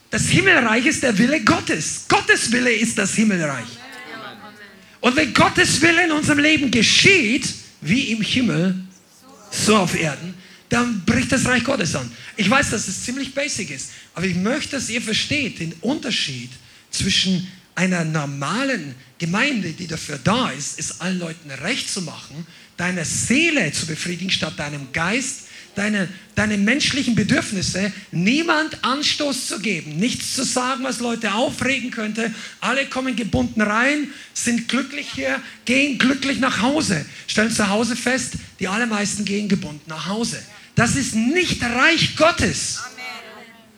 das Himmelreich ist der Wille Gottes. Gottes Wille ist das Himmelreich. Und wenn Gottes Wille in unserem Leben geschieht, wie im Himmel, so auf Erden, dann bricht das Reich Gottes an. Ich weiß, dass es ziemlich basic ist, aber ich möchte, dass ihr versteht den Unterschied zwischen einer normalen Gemeinde, die dafür da ist, es allen Leuten recht zu machen, deine Seele zu befriedigen statt deinem Geist, deine, deine menschlichen Bedürfnisse, niemand Anstoß zu geben, nichts zu sagen, was Leute aufregen könnte. Alle kommen gebunden rein, sind glücklich hier, gehen glücklich nach Hause. Stellen zu Hause fest, die allermeisten gehen gebunden nach Hause. Das ist nicht Reich Gottes.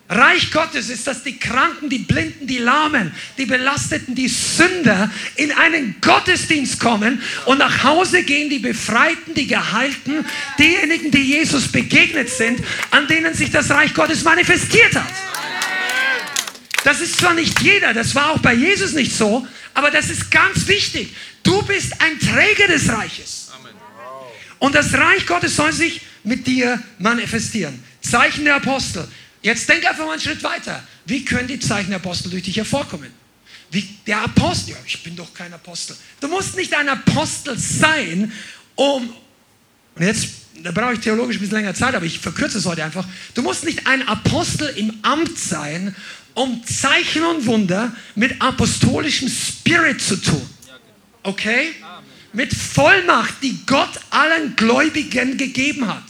Reich Gottes ist, dass die Kranken, die Blinden, die Lahmen, die Belasteten, die Sünder in einen Gottesdienst kommen und nach Hause gehen die Befreiten, die Geheilten, diejenigen, die Jesus begegnet sind, an denen sich das Reich Gottes manifestiert hat. Das ist zwar nicht jeder, das war auch bei Jesus nicht so, aber das ist ganz wichtig. Du bist ein Träger des Reiches. Und das Reich Gottes soll sich mit dir manifestieren. Zeichen der Apostel. Jetzt denk einfach mal einen Schritt weiter. Wie können die Zeichen der Apostel durch dich hervorkommen? Wie der Apostel, ja, ich bin doch kein Apostel. Du musst nicht ein Apostel sein, um, und jetzt, da brauche ich theologisch ein bisschen länger Zeit, aber ich verkürze es heute einfach. Du musst nicht ein Apostel im Amt sein, um Zeichen und Wunder mit apostolischem Spirit zu tun. Okay? Mit Vollmacht, die Gott allen Gläubigen gegeben hat.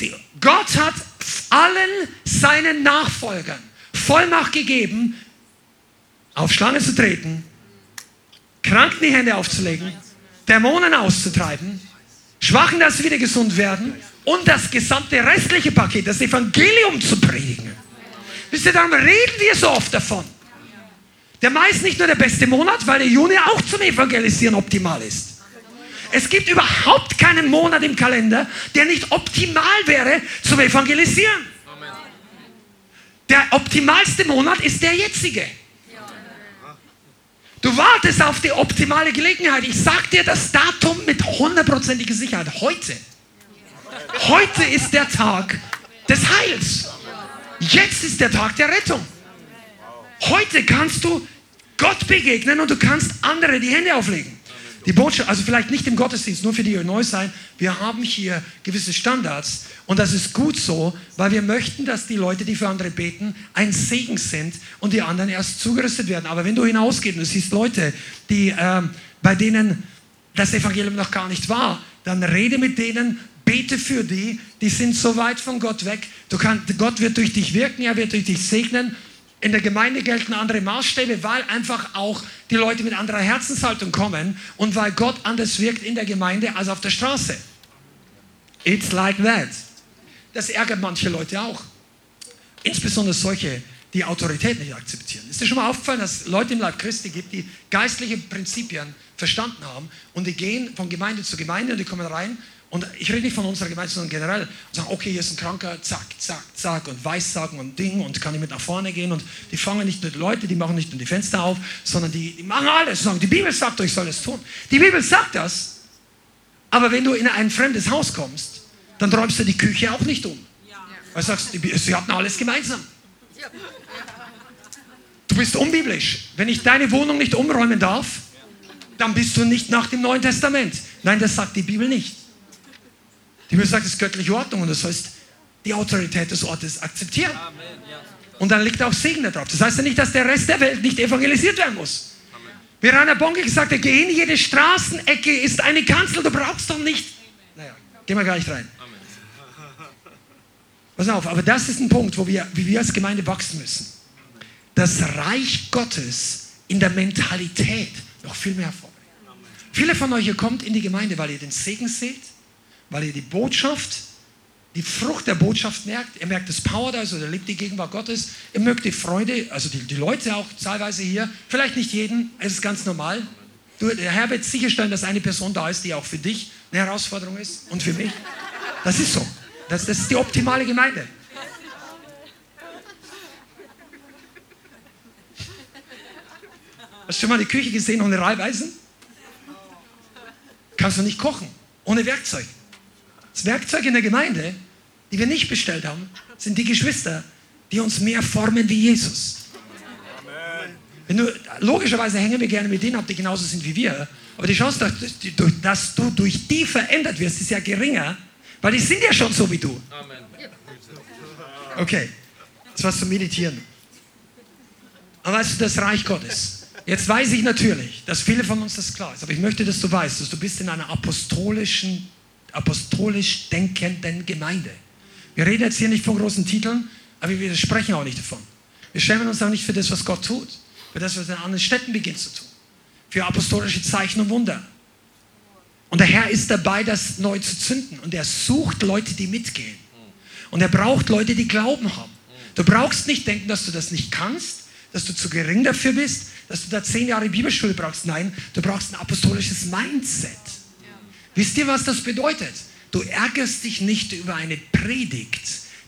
Die, Gott hat allen seinen Nachfolgern Vollmacht gegeben, auf Schlange zu treten, Kranken die Hände aufzulegen, Dämonen auszutreiben, Schwachen, dass sie wieder gesund werden und das gesamte restliche Paket, das Evangelium zu predigen. Wisst ihr, darum reden wir so oft davon. Der Mai ist nicht nur der beste Monat, weil der Juni auch zum Evangelisieren optimal ist. Es gibt überhaupt keinen Monat im Kalender, der nicht optimal wäre zum Evangelisieren. Der optimalste Monat ist der jetzige. Du wartest auf die optimale Gelegenheit. Ich sage dir das Datum mit hundertprozentiger Sicherheit. Heute. Heute ist der Tag des Heils. Jetzt ist der Tag der Rettung. Heute kannst du Gott begegnen und du kannst andere die Hände auflegen. Die Botschaft, also vielleicht nicht im Gottesdienst, nur für die, die neu sein. Wir haben hier gewisse Standards und das ist gut so, weil wir möchten, dass die Leute, die für andere beten, ein Segen sind und die anderen erst zugerüstet werden. Aber wenn du hinausgehst und du siehst Leute, die, ähm, bei denen das Evangelium noch gar nicht war, dann rede mit denen, bete für die, die sind so weit von Gott weg. Kann, Gott wird durch dich wirken, er wird durch dich segnen in der Gemeinde gelten andere Maßstäbe, weil einfach auch die Leute mit anderer Herzenshaltung kommen und weil Gott anders wirkt in der Gemeinde als auf der Straße. It's like that. Das ärgert manche Leute auch. Insbesondere solche, die Autorität nicht akzeptieren. Ist dir schon mal aufgefallen, dass es Leute im Leib Christi gibt, die geistliche Prinzipien verstanden haben und die gehen von Gemeinde zu Gemeinde und die kommen rein und ich rede nicht von unserer Gemeinde, sondern generell. Und sagen, okay, hier ist ein Kranker, zack, zack, zack und Weissagen und Ding und kann ich mit nach vorne gehen. Und die fangen nicht nur die Leute, die machen nicht nur die Fenster auf, sondern die, die machen alles. Sagen, die Bibel sagt euch, soll es tun. Die Bibel sagt das. Aber wenn du in ein fremdes Haus kommst, dann räumst du die Küche auch nicht um. Weil du sagst, sie hatten alles gemeinsam. Du bist unbiblisch. Wenn ich deine Wohnung nicht umräumen darf, dann bist du nicht nach dem Neuen Testament. Nein, das sagt die Bibel nicht. Die Bibel sagt, es ist göttliche Ordnung und das heißt, die Autorität des Ortes akzeptieren. Und dann liegt auch Segen da drauf. Das heißt ja nicht, dass der Rest der Welt nicht evangelisiert werden muss. Wie Rainer Bonke gesagt hat, geh in jede Straßenecke ist eine Kanzel, du brauchst doch nicht. Naja, Gehen wir gleich rein. Pass auf, aber das ist ein Punkt, wo wir, wie wir als Gemeinde wachsen müssen. Das Reich Gottes in der Mentalität noch viel mehr vorbringen. Viele von euch, ihr kommt in die Gemeinde, weil ihr den Segen seht, weil ihr die Botschaft, die Frucht der Botschaft merkt. Ihr merkt das Power da, also ihr lebt die Gegenwart Gottes. Ihr mögt die Freude, also die, die Leute auch teilweise hier. Vielleicht nicht jeden, es ist ganz normal. Du, der Herr wird sicherstellen, dass eine Person da ist, die auch für dich eine Herausforderung ist und für mich. Das ist so. Das, das ist die optimale Gemeinde. Hast du schon mal die Küche gesehen ohne Reibeisen? Kannst du nicht kochen, ohne Werkzeug. Das Werkzeug in der Gemeinde, die wir nicht bestellt haben, sind die Geschwister, die uns mehr formen wie Jesus. Wenn du, logischerweise hängen wir gerne mit denen ab, die genauso sind wie wir. Aber die Chance, dass, dass du durch die verändert wirst, ist ja geringer, weil die sind ja schon so wie du. Okay, das war zu meditieren. Aber weißt du, das Reich Gottes. Jetzt weiß ich natürlich, dass viele von uns das klar ist, aber ich möchte, dass du weißt, dass du bist in einer apostolischen, apostolisch denkenden Gemeinde. Wir reden jetzt hier nicht von großen Titeln, aber wir sprechen auch nicht davon. Wir schämen uns auch nicht für das, was Gott tut, für das, was er in anderen Städten beginnt zu tun, für apostolische Zeichen und Wunder. Und der Herr ist dabei, das neu zu zünden. Und er sucht Leute, die mitgehen. Und er braucht Leute, die Glauben haben. Du brauchst nicht denken, dass du das nicht kannst, dass du zu gering dafür bist, dass du da zehn Jahre Bibelschule brauchst. Nein, du brauchst ein apostolisches Mindset. Wisst ihr, was das bedeutet? Du ärgerst dich nicht über eine Predigt,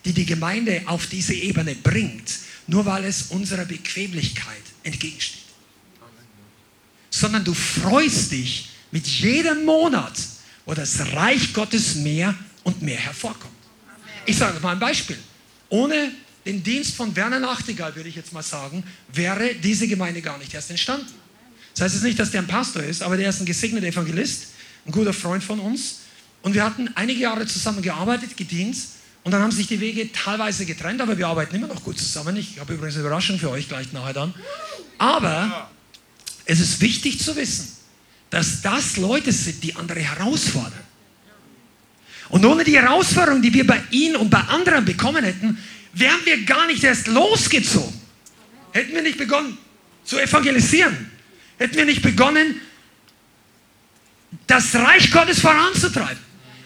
die die Gemeinde auf diese Ebene bringt, nur weil es unserer Bequemlichkeit entgegensteht. Sondern du freust dich mit jedem Monat, wo das Reich Gottes mehr und mehr hervorkommt. Ich sage mal ein Beispiel. Ohne den Dienst von Werner Nachtigall, würde ich jetzt mal sagen, wäre diese Gemeinde gar nicht erst entstanden. Das heißt jetzt nicht, dass der ein Pastor ist, aber der ist ein gesegneter Evangelist, ein guter Freund von uns. Und wir hatten einige Jahre zusammen gearbeitet, gedient. Und dann haben sich die Wege teilweise getrennt, aber wir arbeiten immer noch gut zusammen. Ich habe übrigens eine Überraschung für euch gleich nachher dann. Aber es ist wichtig zu wissen, dass das Leute sind, die andere herausfordern. Und ohne die Herausforderung, die wir bei ihnen und bei anderen bekommen hätten, wären wir gar nicht erst losgezogen. Hätten wir nicht begonnen zu evangelisieren. Hätten wir nicht begonnen, das Reich Gottes voranzutreiben.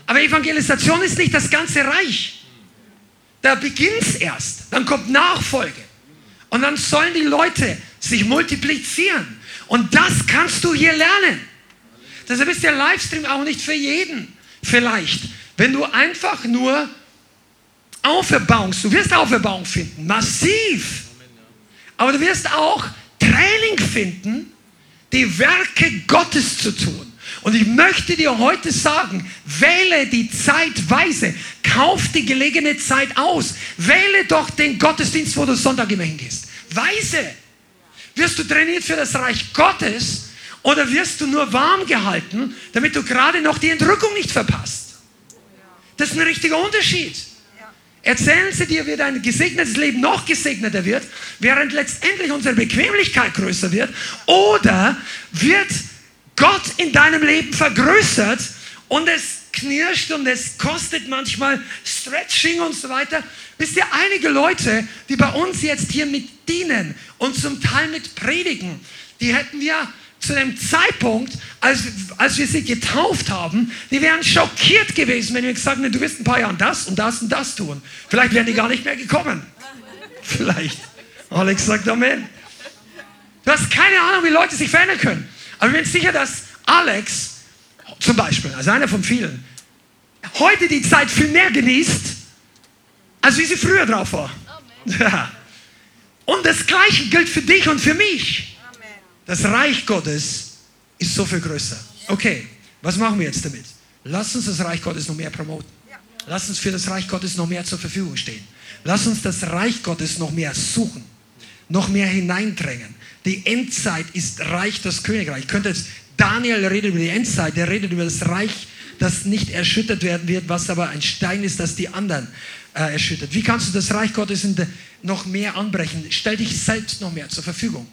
Aber Evangelisation ist nicht das ganze Reich. Da beginnt es erst. Dann kommt Nachfolge. Und dann sollen die Leute sich multiplizieren. Und das kannst du hier lernen. Deshalb ist der Livestream auch nicht für jeden. Vielleicht. Wenn du einfach nur Auferbauung, du wirst Auferbauung finden, massiv. Aber du wirst auch Training finden, die Werke Gottes zu tun. Und ich möchte dir heute sagen, wähle die Zeit weise, kauf die gelegene Zeit aus, wähle doch den Gottesdienst, wo du Sonntag immer hingehst. Weise. Wirst du trainiert für das Reich Gottes oder wirst du nur warm gehalten, damit du gerade noch die Entrückung nicht verpasst? Das ist ein richtiger Unterschied. Erzählen sie dir, wie dein gesegnetes Leben noch gesegneter wird, während letztendlich unsere Bequemlichkeit größer wird? Oder wird Gott in deinem Leben vergrößert und es knirscht und es kostet manchmal Stretching und so weiter? Wisst ihr, einige Leute, die bei uns jetzt hier mit dienen und zum Teil mit predigen, die hätten wir zu dem Zeitpunkt, als, als wir sie getauft haben, die wären schockiert gewesen, wenn wir gesagt hätten, du wirst ein paar Jahre das und das und das tun. Vielleicht wären die gar nicht mehr gekommen. Vielleicht. Alex sagt Amen. Du hast keine Ahnung, wie Leute sich verändern können. Aber ich bin sicher, dass Alex zum Beispiel, also einer von vielen, heute die Zeit viel mehr genießt, als wie sie früher drauf war. Ja. Und das Gleiche gilt für dich und für mich. Das Reich Gottes ist so viel größer. Okay, was machen wir jetzt damit? Lass uns das Reich Gottes noch mehr promoten. Lass uns für das Reich Gottes noch mehr zur Verfügung stehen. Lass uns das Reich Gottes noch mehr suchen, noch mehr hineindrängen. Die Endzeit ist Reich das Königreich. Ich könnte jetzt, Daniel redet über die Endzeit, der redet über das Reich, das nicht erschüttert werden wird, was aber ein Stein ist, das die anderen äh, erschüttert. Wie kannst du das Reich Gottes noch mehr anbrechen? Stell dich selbst noch mehr zur Verfügung.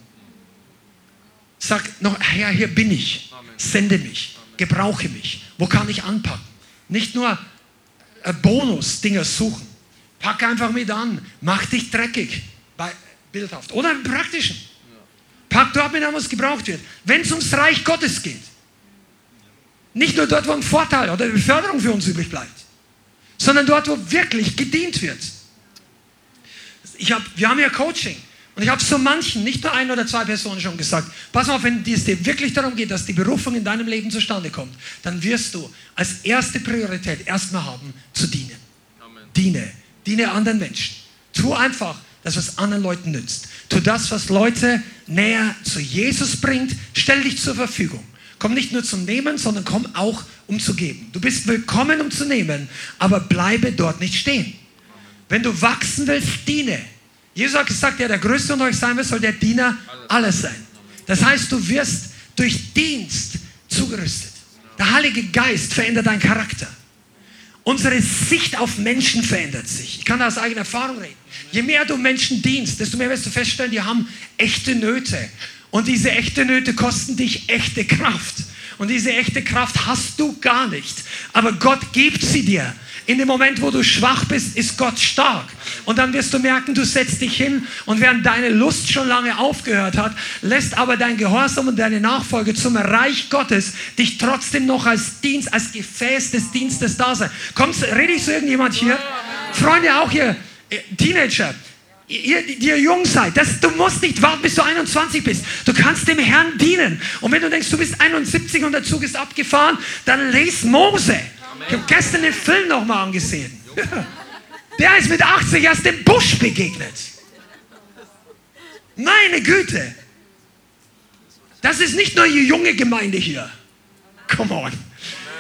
Sag noch, Herr, hier bin ich. Sende mich. Gebrauche mich. Wo kann ich anpacken? nicht nur äh, Bonus-Dinger suchen. Pack einfach mit an, mach dich dreckig, bei, bildhaft oder im Praktischen. Pack dort mit an, was gebraucht wird. Wenn es ums Reich Gottes geht, nicht nur dort, wo ein Vorteil oder Beförderung für uns übrig bleibt, sondern dort, wo wirklich gedient wird. Ich hab, wir haben ja Coaching. Und ich habe so manchen, nicht nur ein oder zwei Personen schon gesagt, pass auf, wenn es dir wirklich darum geht, dass die Berufung in deinem Leben zustande kommt, dann wirst du als erste Priorität erstmal haben, zu dienen. Amen. Diene. Diene anderen Menschen. Tu einfach das, was anderen Leuten nützt. Tu das, was Leute näher zu Jesus bringt. Stell dich zur Verfügung. Komm nicht nur zum Nehmen, sondern komm auch, um zu geben. Du bist willkommen, um zu nehmen, aber bleibe dort nicht stehen. Wenn du wachsen willst, diene. Jesus hat gesagt, der der Größte unter euch sein will, soll der Diener alles sein. Das heißt, du wirst durch Dienst zugerüstet. Der Heilige Geist verändert deinen Charakter. Unsere Sicht auf Menschen verändert sich. Ich kann aus eigener Erfahrung reden. Je mehr du Menschen dienst, desto mehr wirst du feststellen, die haben echte Nöte. Und diese echte Nöte kosten dich echte Kraft. Und diese echte Kraft hast du gar nicht. Aber Gott gibt sie dir. In dem Moment, wo du schwach bist, ist Gott stark. Und dann wirst du merken, du setzt dich hin und während deine Lust schon lange aufgehört hat, lässt aber dein Gehorsam und deine Nachfolge zum Reich Gottes dich trotzdem noch als Dienst, als Gefäß des Dienstes da sein. Kommst, rede ich zu irgendjemand hier? Freunde, auch hier, äh, Teenager. Ihr, die ihr jung seid, das, du musst nicht warten, bis du 21 bist. Du kannst dem Herrn dienen. Und wenn du denkst, du bist 71 und der Zug ist abgefahren, dann lese Mose. Ich habe gestern den Film nochmal angesehen. Der ist mit 80 erst dem Busch begegnet. Meine Güte. Das ist nicht nur die junge Gemeinde hier. Come on.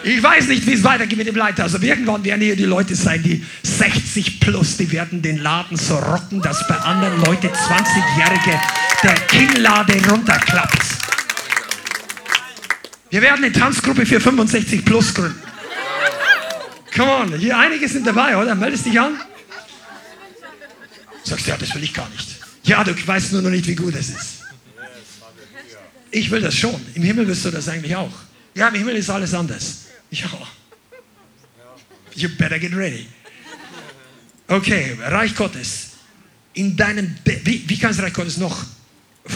Ich weiß nicht, wie es weitergeht mit dem Leiter. Also irgendwann werden hier die Leute sein, die 60 plus, die werden den Laden so rocken, dass bei anderen Leuten 20-Jährige der Kinnlade runterklappt. Wir werden eine Tanzgruppe für 65 plus gründen. Come on, hier einige sind dabei, oder? Meldest dich an? Sagst du, ja, das will ich gar nicht. Ja, du weißt nur noch nicht, wie gut es ist. Ich will das schon. Im Himmel wirst du das eigentlich auch. Ja, im Himmel ist alles anders. Ja. You better get ready. Okay, Reich Gottes. In deinem, De wie, wie kann das Reich Gottes noch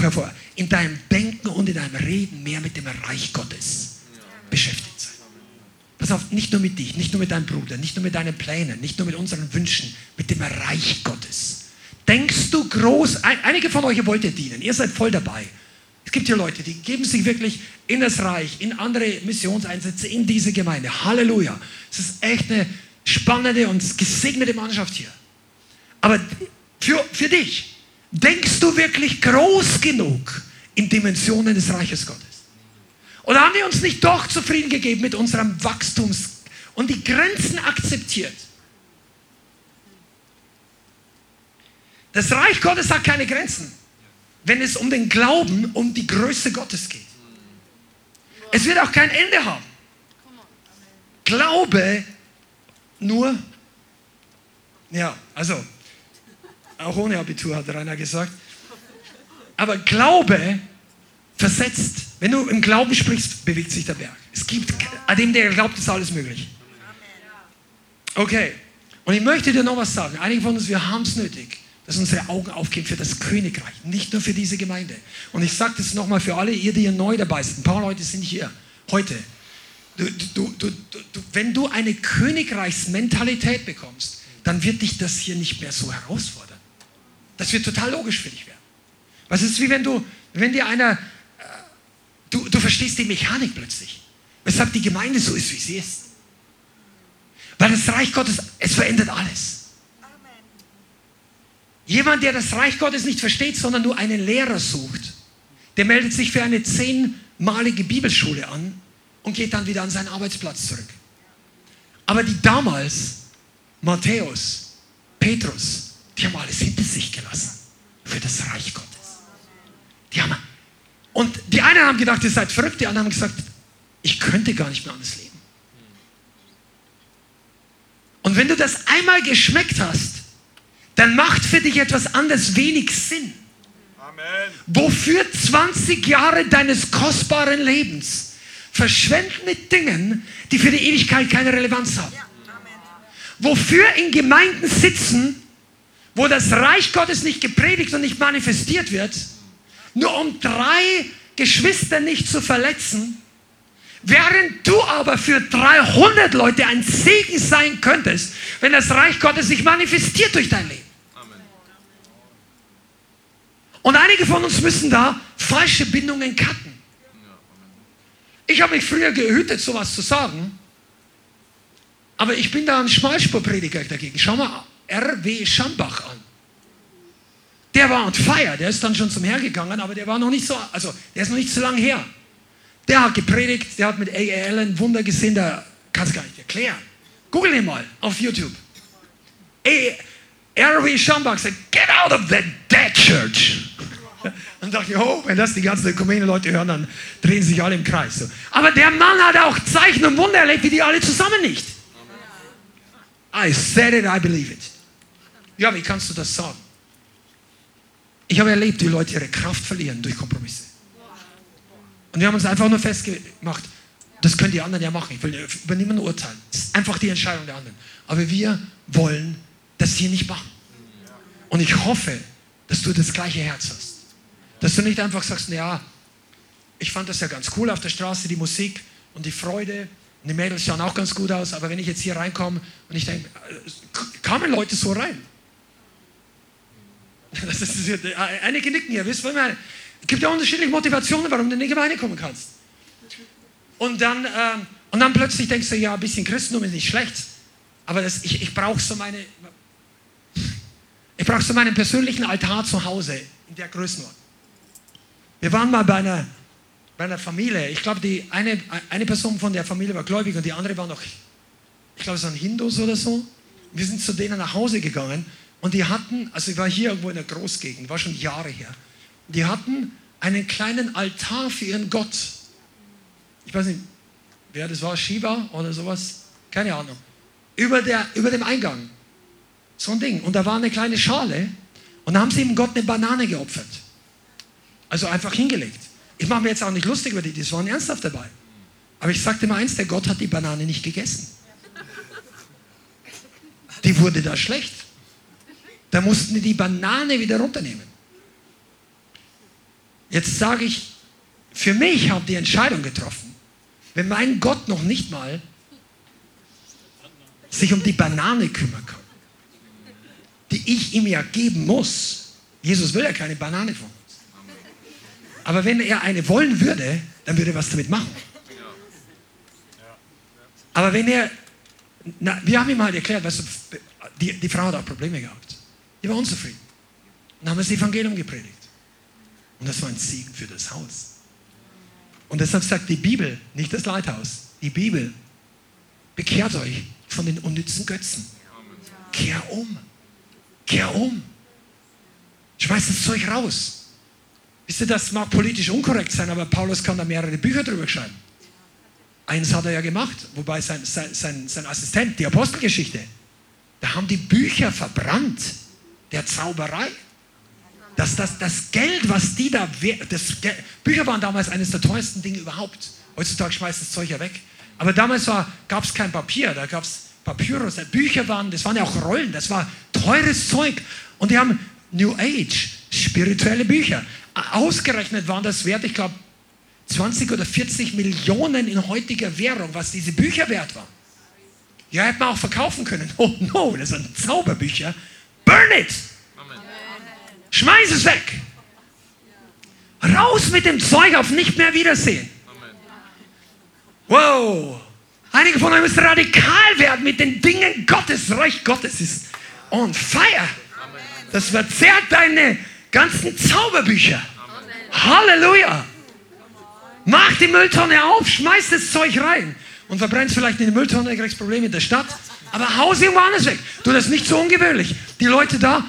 hervor? In deinem Denken und in deinem Reden mehr mit dem Reich Gottes beschäftigt sein. Pass auf, nicht nur mit dich, nicht nur mit deinem Bruder, nicht nur mit deinen Plänen, nicht nur mit unseren Wünschen, mit dem Reich Gottes. Denkst du groß, einige von euch wollt ihr dienen, ihr seid voll dabei. Es gibt hier Leute, die geben sich wirklich in das Reich, in andere Missionseinsätze, in diese Gemeinde. Halleluja. Es ist echt eine spannende und gesegnete Mannschaft hier. Aber für, für dich, denkst du wirklich groß genug in Dimensionen des Reiches Gottes? Oder haben wir uns nicht doch zufrieden gegeben mit unserem Wachstums und die Grenzen akzeptiert? Das Reich Gottes hat keine Grenzen, wenn es um den Glauben, um die Größe Gottes geht. Es wird auch kein Ende haben. Glaube nur, ja, also, auch ohne Abitur hat Rainer gesagt, aber Glaube versetzt. Wenn du im Glauben sprichst, bewegt sich der Berg. Es gibt, an dem der glaubt, ist alles möglich. Okay. Und ich möchte dir noch was sagen. Einige von uns, wir haben es nötig, dass unsere Augen aufgehen für das Königreich, nicht nur für diese Gemeinde. Und ich sage das nochmal für alle, ihr, die hier neu dabei sind. Ein paar Leute sind hier heute. Du, du, du, wenn du eine Königreichsmentalität bekommst, dann wird dich das hier nicht mehr so herausfordern. Das wird total logisch für dich werden. Was ist wie wenn du, wenn dir einer Du, du verstehst die Mechanik plötzlich. Weshalb die Gemeinde so ist, wie sie ist. Weil das Reich Gottes, es verändert alles. Jemand, der das Reich Gottes nicht versteht, sondern nur einen Lehrer sucht, der meldet sich für eine zehnmalige Bibelschule an und geht dann wieder an seinen Arbeitsplatz zurück. Aber die damals, Matthäus, Petrus, die haben alles hinter sich gelassen für das Reich Gottes. Die haben und die einen haben gedacht, ihr seid verrückt, die anderen haben gesagt, ich könnte gar nicht mehr anders leben. Und wenn du das einmal geschmeckt hast, dann macht für dich etwas anderes wenig Sinn. Amen. Wofür 20 Jahre deines kostbaren Lebens verschwenden mit Dingen, die für die Ewigkeit keine Relevanz haben. Wofür in Gemeinden sitzen, wo das Reich Gottes nicht gepredigt und nicht manifestiert wird, nur um drei Geschwister nicht zu verletzen, während du aber für 300 Leute ein Segen sein könntest, wenn das Reich Gottes sich manifestiert durch dein Leben. Und einige von uns müssen da falsche Bindungen cutten. Ich habe mich früher gehütet, sowas zu sagen, aber ich bin da ein Schmalspurprediger dagegen. Schau mal R.W. Schambach an. Der war on fire, der ist dann schon zum Hergegangen, aber der war noch nicht so, also der ist noch nicht so lange her. Der hat gepredigt, der hat mit A.A. Allen Wunder gesehen, da kannst du gar nicht erklären. Google ihn mal auf YouTube. R.W. Schambach sagt, get out of that dead church. Dann dachte ich, oh, wenn das die ganzen Ökumene-Leute hören, dann drehen sich alle im Kreis. Aber der Mann hat auch Zeichen und Wunder erlebt, wie die alle zusammen nicht. I said it, I believe it. Ja, wie kannst du das sagen? Ich habe erlebt, wie Leute ihre Kraft verlieren durch Kompromisse. Und wir haben uns einfach nur festgemacht, das können die anderen ja machen. Ich will über niemanden urteilen. Das ist einfach die Entscheidung der anderen. Aber wir wollen das hier nicht machen. Und ich hoffe, dass du das gleiche Herz hast. Dass du nicht einfach sagst, ja, ich fand das ja ganz cool auf der Straße, die Musik und die Freude. Und die Mädels schauen auch ganz gut aus, aber wenn ich jetzt hier reinkomme und ich denke, äh, kamen Leute so rein? Das ist, äh, einige nicken hier, wisst ihr, Es gibt ja unterschiedliche Motivationen, warum du in die Gemeinde kommen kannst. Und dann, ähm, und dann plötzlich denkst du, ja, ein bisschen Christentum ist nicht schlecht, aber das, ich, ich brauche so meine, ich brauche so meinen persönlichen Altar zu Hause in der Größenordnung. Wir waren mal bei einer, bei einer Familie. Ich glaube, die eine, eine Person von der Familie war gläubig und die andere war noch, ich glaube, es waren Hindus oder so. Wir sind zu denen nach Hause gegangen und die hatten, also ich war hier irgendwo in der Großgegend, war schon Jahre her. Die hatten einen kleinen Altar für ihren Gott. Ich weiß nicht, wer das war, Shiva oder sowas, keine Ahnung. Über, der, über dem Eingang. So ein Ding. Und da war eine kleine Schale und da haben sie ihm Gott eine Banane geopfert. Also einfach hingelegt. Ich mache mir jetzt auch nicht lustig über die, die waren ernsthaft dabei. Aber ich sagte mal eins, der Gott hat die Banane nicht gegessen. Die wurde da schlecht. Da mussten die die Banane wieder runternehmen. Jetzt sage ich, für mich habe die Entscheidung getroffen, wenn mein Gott noch nicht mal sich um die Banane kümmern kann, die ich ihm ja geben muss. Jesus will ja keine Banane von aber wenn er eine wollen würde, dann würde er was damit machen. Aber wenn er, na, wir haben ihm halt erklärt, weißt du, die, die Frau hat auch Probleme gehabt. Die war unzufrieden. Dann haben das Evangelium gepredigt. Und das war ein Segen für das Haus. Und deshalb sagt die Bibel, nicht das Leithaus, die Bibel, bekehrt euch von den unnützen Götzen. Kehr um. Kehr um. Schmeißt das Zeug raus. Wisst ihr, das mag politisch unkorrekt sein, aber Paulus kann da mehrere Bücher drüber schreiben. Eins hat er ja gemacht, wobei sein, sein, sein, sein Assistent, die Apostelgeschichte, da haben die Bücher verbrannt, der Zauberei. Das, das, das Geld, was die da, das Bücher waren damals eines der teuersten Dinge überhaupt. Heutzutage schmeißt das Zeug ja weg. Aber damals gab es kein Papier, da gab es Papyrus. Bücher waren, das waren ja auch Rollen, das war teures Zeug. Und die haben New Age, spirituelle Bücher. Ausgerechnet waren das wert, ich glaube, 20 oder 40 Millionen in heutiger Währung, was diese Bücher wert waren. Ja, hätte man auch verkaufen können. Oh no, das sind Zauberbücher. Burn it! Schmeiß es weg! Raus mit dem Zeug auf nicht mehr Wiedersehen. Wow! Einige von euch müssen radikal werden mit den Dingen Gottes. Reich Gottes ist on fire. Das verzerrt deine ganzen Zauberbücher. Halleluja! Mach die Mülltonne auf, schmeiß das Zeug rein und verbrennst vielleicht in die Mülltonne, kriegst Probleme in der Stadt, aber haus irgendwo anders weg. Du, das ist nicht so ungewöhnlich. Die Leute da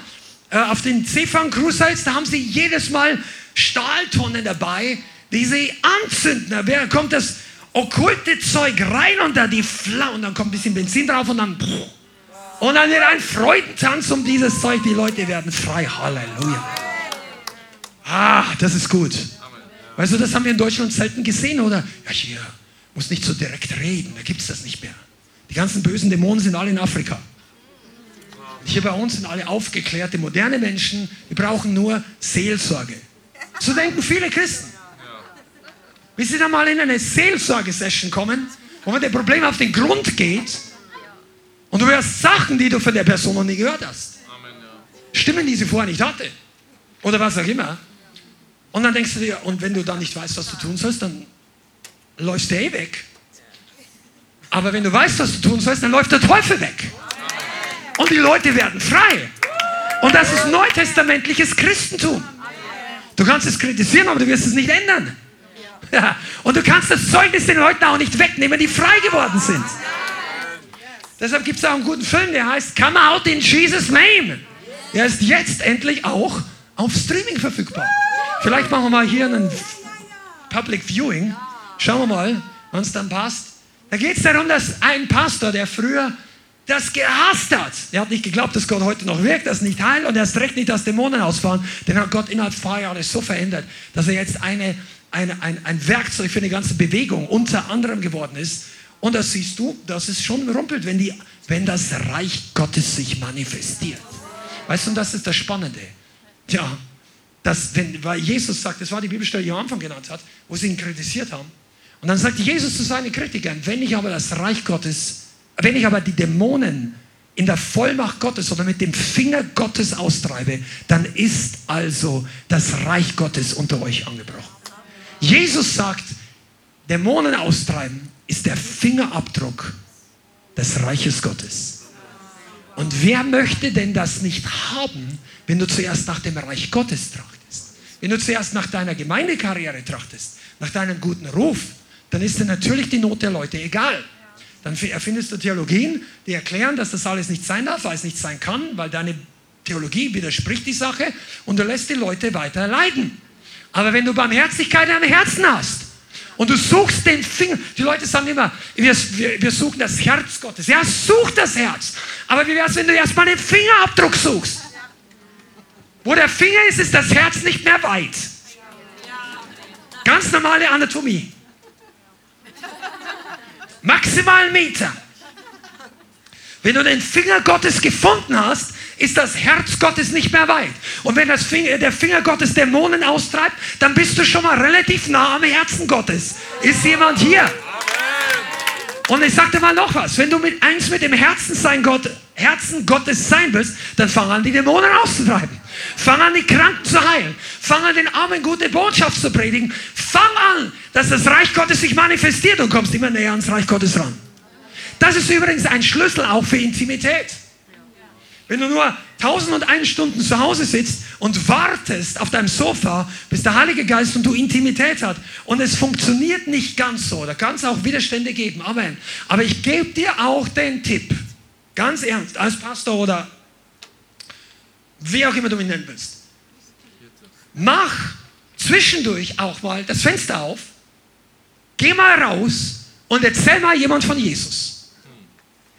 äh, auf den Seefang Cruises, da haben sie jedes Mal Stahltonnen dabei, die sie anzünden. Da kommt das okkulte Zeug rein und da die Fla und dann kommt ein bisschen Benzin drauf und dann und dann wird ein Freudentanz um dieses Zeug. Die Leute werden frei. Halleluja. Ah, das ist gut. Weißt du, das haben wir in Deutschland selten gesehen, oder? Ja, hier, Muss nicht so direkt reden, da gibt es das nicht mehr. Die ganzen bösen Dämonen sind alle in Afrika. Hier bei uns sind alle aufgeklärte, moderne Menschen, die brauchen nur Seelsorge. So denken viele Christen. Bis sie dann mal in eine Seelsorgesession kommen, wo man dem Problem auf den Grund geht und du hörst Sachen, die du von der Person noch nie gehört hast. Stimmen, die sie vorher nicht hatte. Oder was auch immer. Und dann denkst du dir, und wenn du dann nicht weißt, was du tun sollst, dann läufst du eh weg. Aber wenn du weißt, was du tun sollst, dann läuft der Teufel weg. Und die Leute werden frei. Und das ist neutestamentliches Christentum. Du kannst es kritisieren, aber du wirst es nicht ändern. Ja. Und du kannst das Zeugnis den Leuten auch nicht wegnehmen, die frei geworden sind. Deshalb gibt es auch einen guten Film, der heißt Come Out in Jesus' Name. Der ist jetzt endlich auch auf Streaming verfügbar. Vielleicht machen wir mal hier einen Public Viewing. Schauen wir mal, wann es dann passt. Da geht es darum, dass ein Pastor, der früher das gehasst hat, der hat nicht geglaubt, dass Gott heute noch wirkt, das nicht heilt und erst recht nicht, dass Dämonen ausfahren, den hat Gott innerhalb von Jahren so verändert, dass er jetzt eine, eine, ein, ein Werkzeug für eine ganze Bewegung unter anderem geworden ist. Und das siehst du, dass es schon rumpelt, wenn, die, wenn das Reich Gottes sich manifestiert. Weißt du, und das ist das Spannende. Ja, dass, wenn, weil Jesus sagt, das war die Bibelstelle, die er am Anfang genannt hat, wo sie ihn kritisiert haben. Und dann sagt Jesus zu seinen Kritikern, wenn ich aber das Reich Gottes wenn ich aber die Dämonen in der Vollmacht Gottes oder mit dem Finger Gottes austreibe, dann ist also das Reich Gottes unter euch angebrochen. Jesus sagt, Dämonen austreiben ist der Fingerabdruck des Reiches Gottes. Und wer möchte denn das nicht haben, wenn du zuerst nach dem Reich Gottes trachtest? Wenn du zuerst nach deiner Gemeindekarriere trachtest, nach deinem guten Ruf, dann ist dir natürlich die Not der Leute egal. Dann erfindest du Theologien, die erklären, dass das alles nicht sein darf, weil es nicht sein kann, weil deine Theologie widerspricht die Sache und du lässt die Leute weiter leiden. Aber wenn du Barmherzigkeit am Herzen hast und du suchst den Finger, die Leute sagen immer, wir, wir, wir suchen das Herz Gottes. Ja, such das Herz. Aber wie wäre es, wenn du erstmal den Fingerabdruck suchst? Wo der Finger ist, ist das Herz nicht mehr weit. Ganz normale Anatomie. Maximal einen Meter. Wenn du den Finger Gottes gefunden hast, ist das Herz Gottes nicht mehr weit. Und wenn Finger, der Finger Gottes Dämonen austreibt, dann bist du schon mal relativ nah am Herzen Gottes. Ist jemand hier? Und ich sagte mal noch was, wenn du mit eins mit dem Herzen, sein Gott, Herzen Gottes sein willst, dann fang an, die Dämonen auszutreiben. Fang an, die Kranken zu heilen. Fang an, den Armen gute Botschaft zu predigen. Fang an, dass das Reich Gottes sich manifestiert und kommst immer näher ans Reich Gottes ran. Das ist übrigens ein Schlüssel auch für Intimität. Wenn du nur tausend und eine Stunden zu Hause sitzt und wartest auf deinem Sofa, bis der Heilige Geist und du Intimität hat. Und es funktioniert nicht ganz so, da kann es auch Widerstände geben, Amen. Aber ich gebe dir auch den Tipp, ganz ernst, als Pastor oder wie auch immer du mich nennen willst. Mach zwischendurch auch mal das Fenster auf, geh mal raus und erzähl mal jemand von Jesus.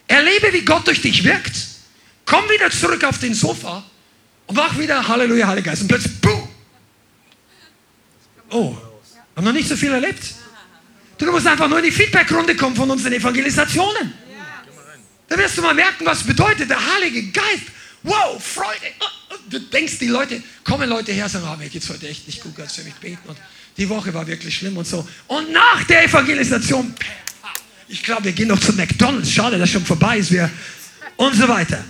Erlebe, wie Gott durch dich wirkt Komm wieder zurück auf den Sofa und mach wieder Halleluja, Heiliger Geist. Und plötzlich, boom. Oh, haben noch nicht so viel erlebt. Du musst einfach nur in die Feedbackrunde kommen von unseren Evangelisationen. Da wirst du mal merken, was bedeutet der Heilige Geist. Wow, Freude. Du denkst, die Leute, kommen Leute her, sagen, oh, mir geht's heute echt nicht gut, kannst du für mich beten. Und die Woche war wirklich schlimm und so. Und nach der Evangelisation, ich glaube, wir gehen noch zu McDonalds. Schade, dass schon vorbei ist. Wir, und so weiter.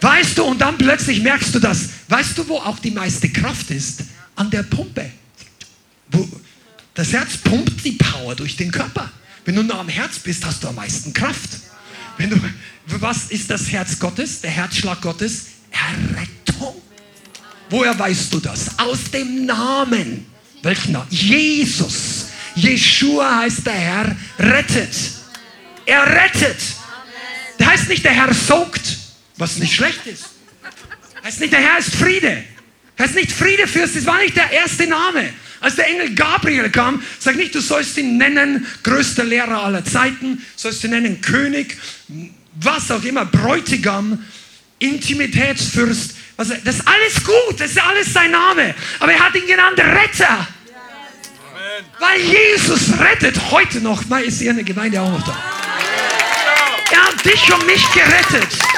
Weißt du, und dann plötzlich merkst du das. Weißt du, wo auch die meiste Kraft ist? An der Pumpe. Wo, das Herz pumpt die Power durch den Körper. Wenn du nur am Herz bist, hast du am meisten Kraft. Wenn du, was ist das Herz Gottes? Der Herzschlag Gottes? Errettung. Woher weißt du das? Aus dem Namen. Welchen Namen? Jesus. Jeshua heißt der Herr rettet. Er rettet. Der heißt nicht, der Herr saugt was nicht schlecht ist. Heißt nicht, der Herr ist Friede. Heißt nicht Friedefürst, das war nicht der erste Name. Als der Engel Gabriel kam, sag nicht, du sollst ihn nennen, größter Lehrer aller Zeiten, sollst ihn nennen König, was auch immer, Bräutigam, Intimitätsfürst. das ist alles gut, das ist alles sein Name. Aber er hat ihn genannt Retter. Weil Jesus rettet heute noch. Mal ist hier eine Gemeinde auch noch da. Er hat dich und mich gerettet.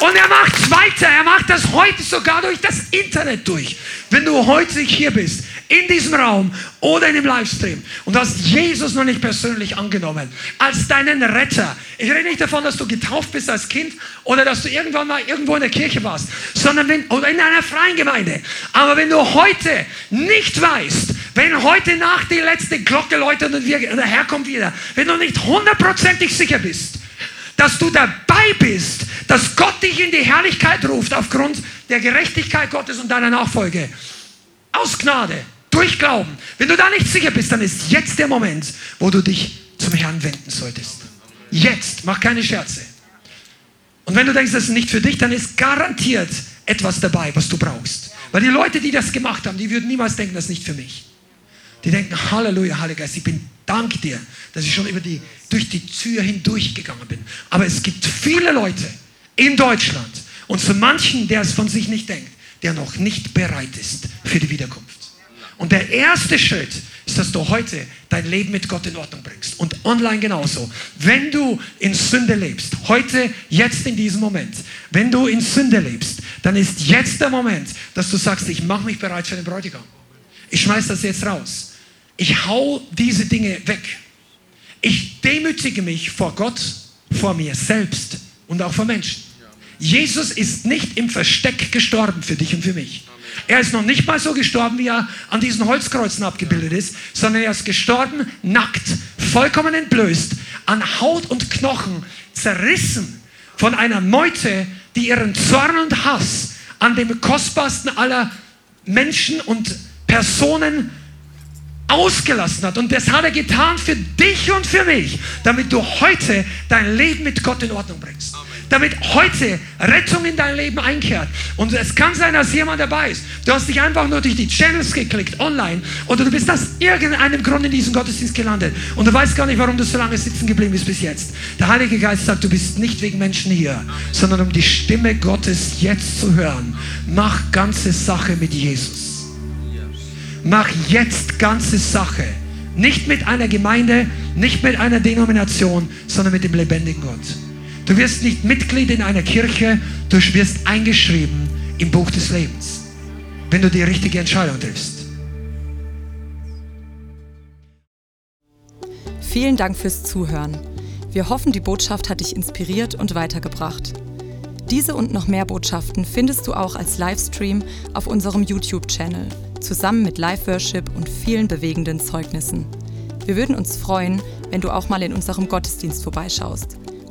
Und er macht weiter. Er macht das heute sogar durch das Internet durch. Wenn du heute hier bist, in diesem Raum oder in dem Livestream und hast Jesus noch nicht persönlich angenommen als deinen Retter. Ich rede nicht davon, dass du getauft bist als Kind oder dass du irgendwann mal irgendwo in der Kirche warst, sondern wenn, oder in einer freien Gemeinde. Aber wenn du heute nicht weißt, wenn heute Nacht die letzte Glocke läutet und der Herr kommt wieder, wenn du nicht hundertprozentig sicher bist, dass du dabei bist, dass Gott dich in die Herrlichkeit ruft aufgrund der Gerechtigkeit Gottes und deiner Nachfolge. Aus Gnade, durch Glauben. Wenn du da nicht sicher bist, dann ist jetzt der Moment, wo du dich zum Herrn wenden solltest. Jetzt, mach keine Scherze. Und wenn du denkst, das ist nicht für dich, dann ist garantiert etwas dabei, was du brauchst. Weil die Leute, die das gemacht haben, die würden niemals denken, das ist nicht für mich. Die denken, Halleluja, Heiliger Geist, ich bin dank dir, dass ich schon über die, durch die Tür hindurchgegangen bin. Aber es gibt viele Leute in Deutschland und zu manchen, der es von sich nicht denkt, der noch nicht bereit ist für die Wiederkunft. Und der erste Schritt ist, dass du heute dein Leben mit Gott in Ordnung bringst. Und online genauso. Wenn du in Sünde lebst, heute, jetzt in diesem Moment, wenn du in Sünde lebst, dann ist jetzt der Moment, dass du sagst, ich mache mich bereit für den Bräutigam. Ich schmeiß das jetzt raus. Ich hau diese Dinge weg. Ich demütige mich vor Gott, vor mir selbst und auch vor Menschen. Jesus ist nicht im Versteck gestorben für dich und für mich. Er ist noch nicht mal so gestorben, wie er an diesen Holzkreuzen abgebildet ist, sondern er ist gestorben nackt, vollkommen entblößt, an Haut und Knochen, zerrissen von einer Meute, die ihren Zorn und Hass an dem kostbarsten aller Menschen und Personen ausgelassen hat. Und das hat er getan für dich und für mich, damit du heute dein Leben mit Gott in Ordnung bringst damit heute Rettung in dein Leben einkehrt. Und es kann sein, dass jemand dabei ist. Du hast dich einfach nur durch die Channels geklickt, online, oder du bist aus irgendeinem Grund in diesem Gottesdienst gelandet und du weißt gar nicht, warum du so lange sitzen geblieben bist bis jetzt. Der Heilige Geist sagt, du bist nicht wegen Menschen hier, sondern um die Stimme Gottes jetzt zu hören. Mach ganze Sache mit Jesus. Mach jetzt ganze Sache. Nicht mit einer Gemeinde, nicht mit einer Denomination, sondern mit dem lebendigen Gott. Du wirst nicht Mitglied in einer Kirche, du wirst eingeschrieben im Buch des Lebens, wenn du die richtige Entscheidung triffst. Vielen Dank fürs Zuhören. Wir hoffen, die Botschaft hat dich inspiriert und weitergebracht. Diese und noch mehr Botschaften findest du auch als Livestream auf unserem YouTube-Channel, zusammen mit Live-Worship und vielen bewegenden Zeugnissen. Wir würden uns freuen, wenn du auch mal in unserem Gottesdienst vorbeischaust.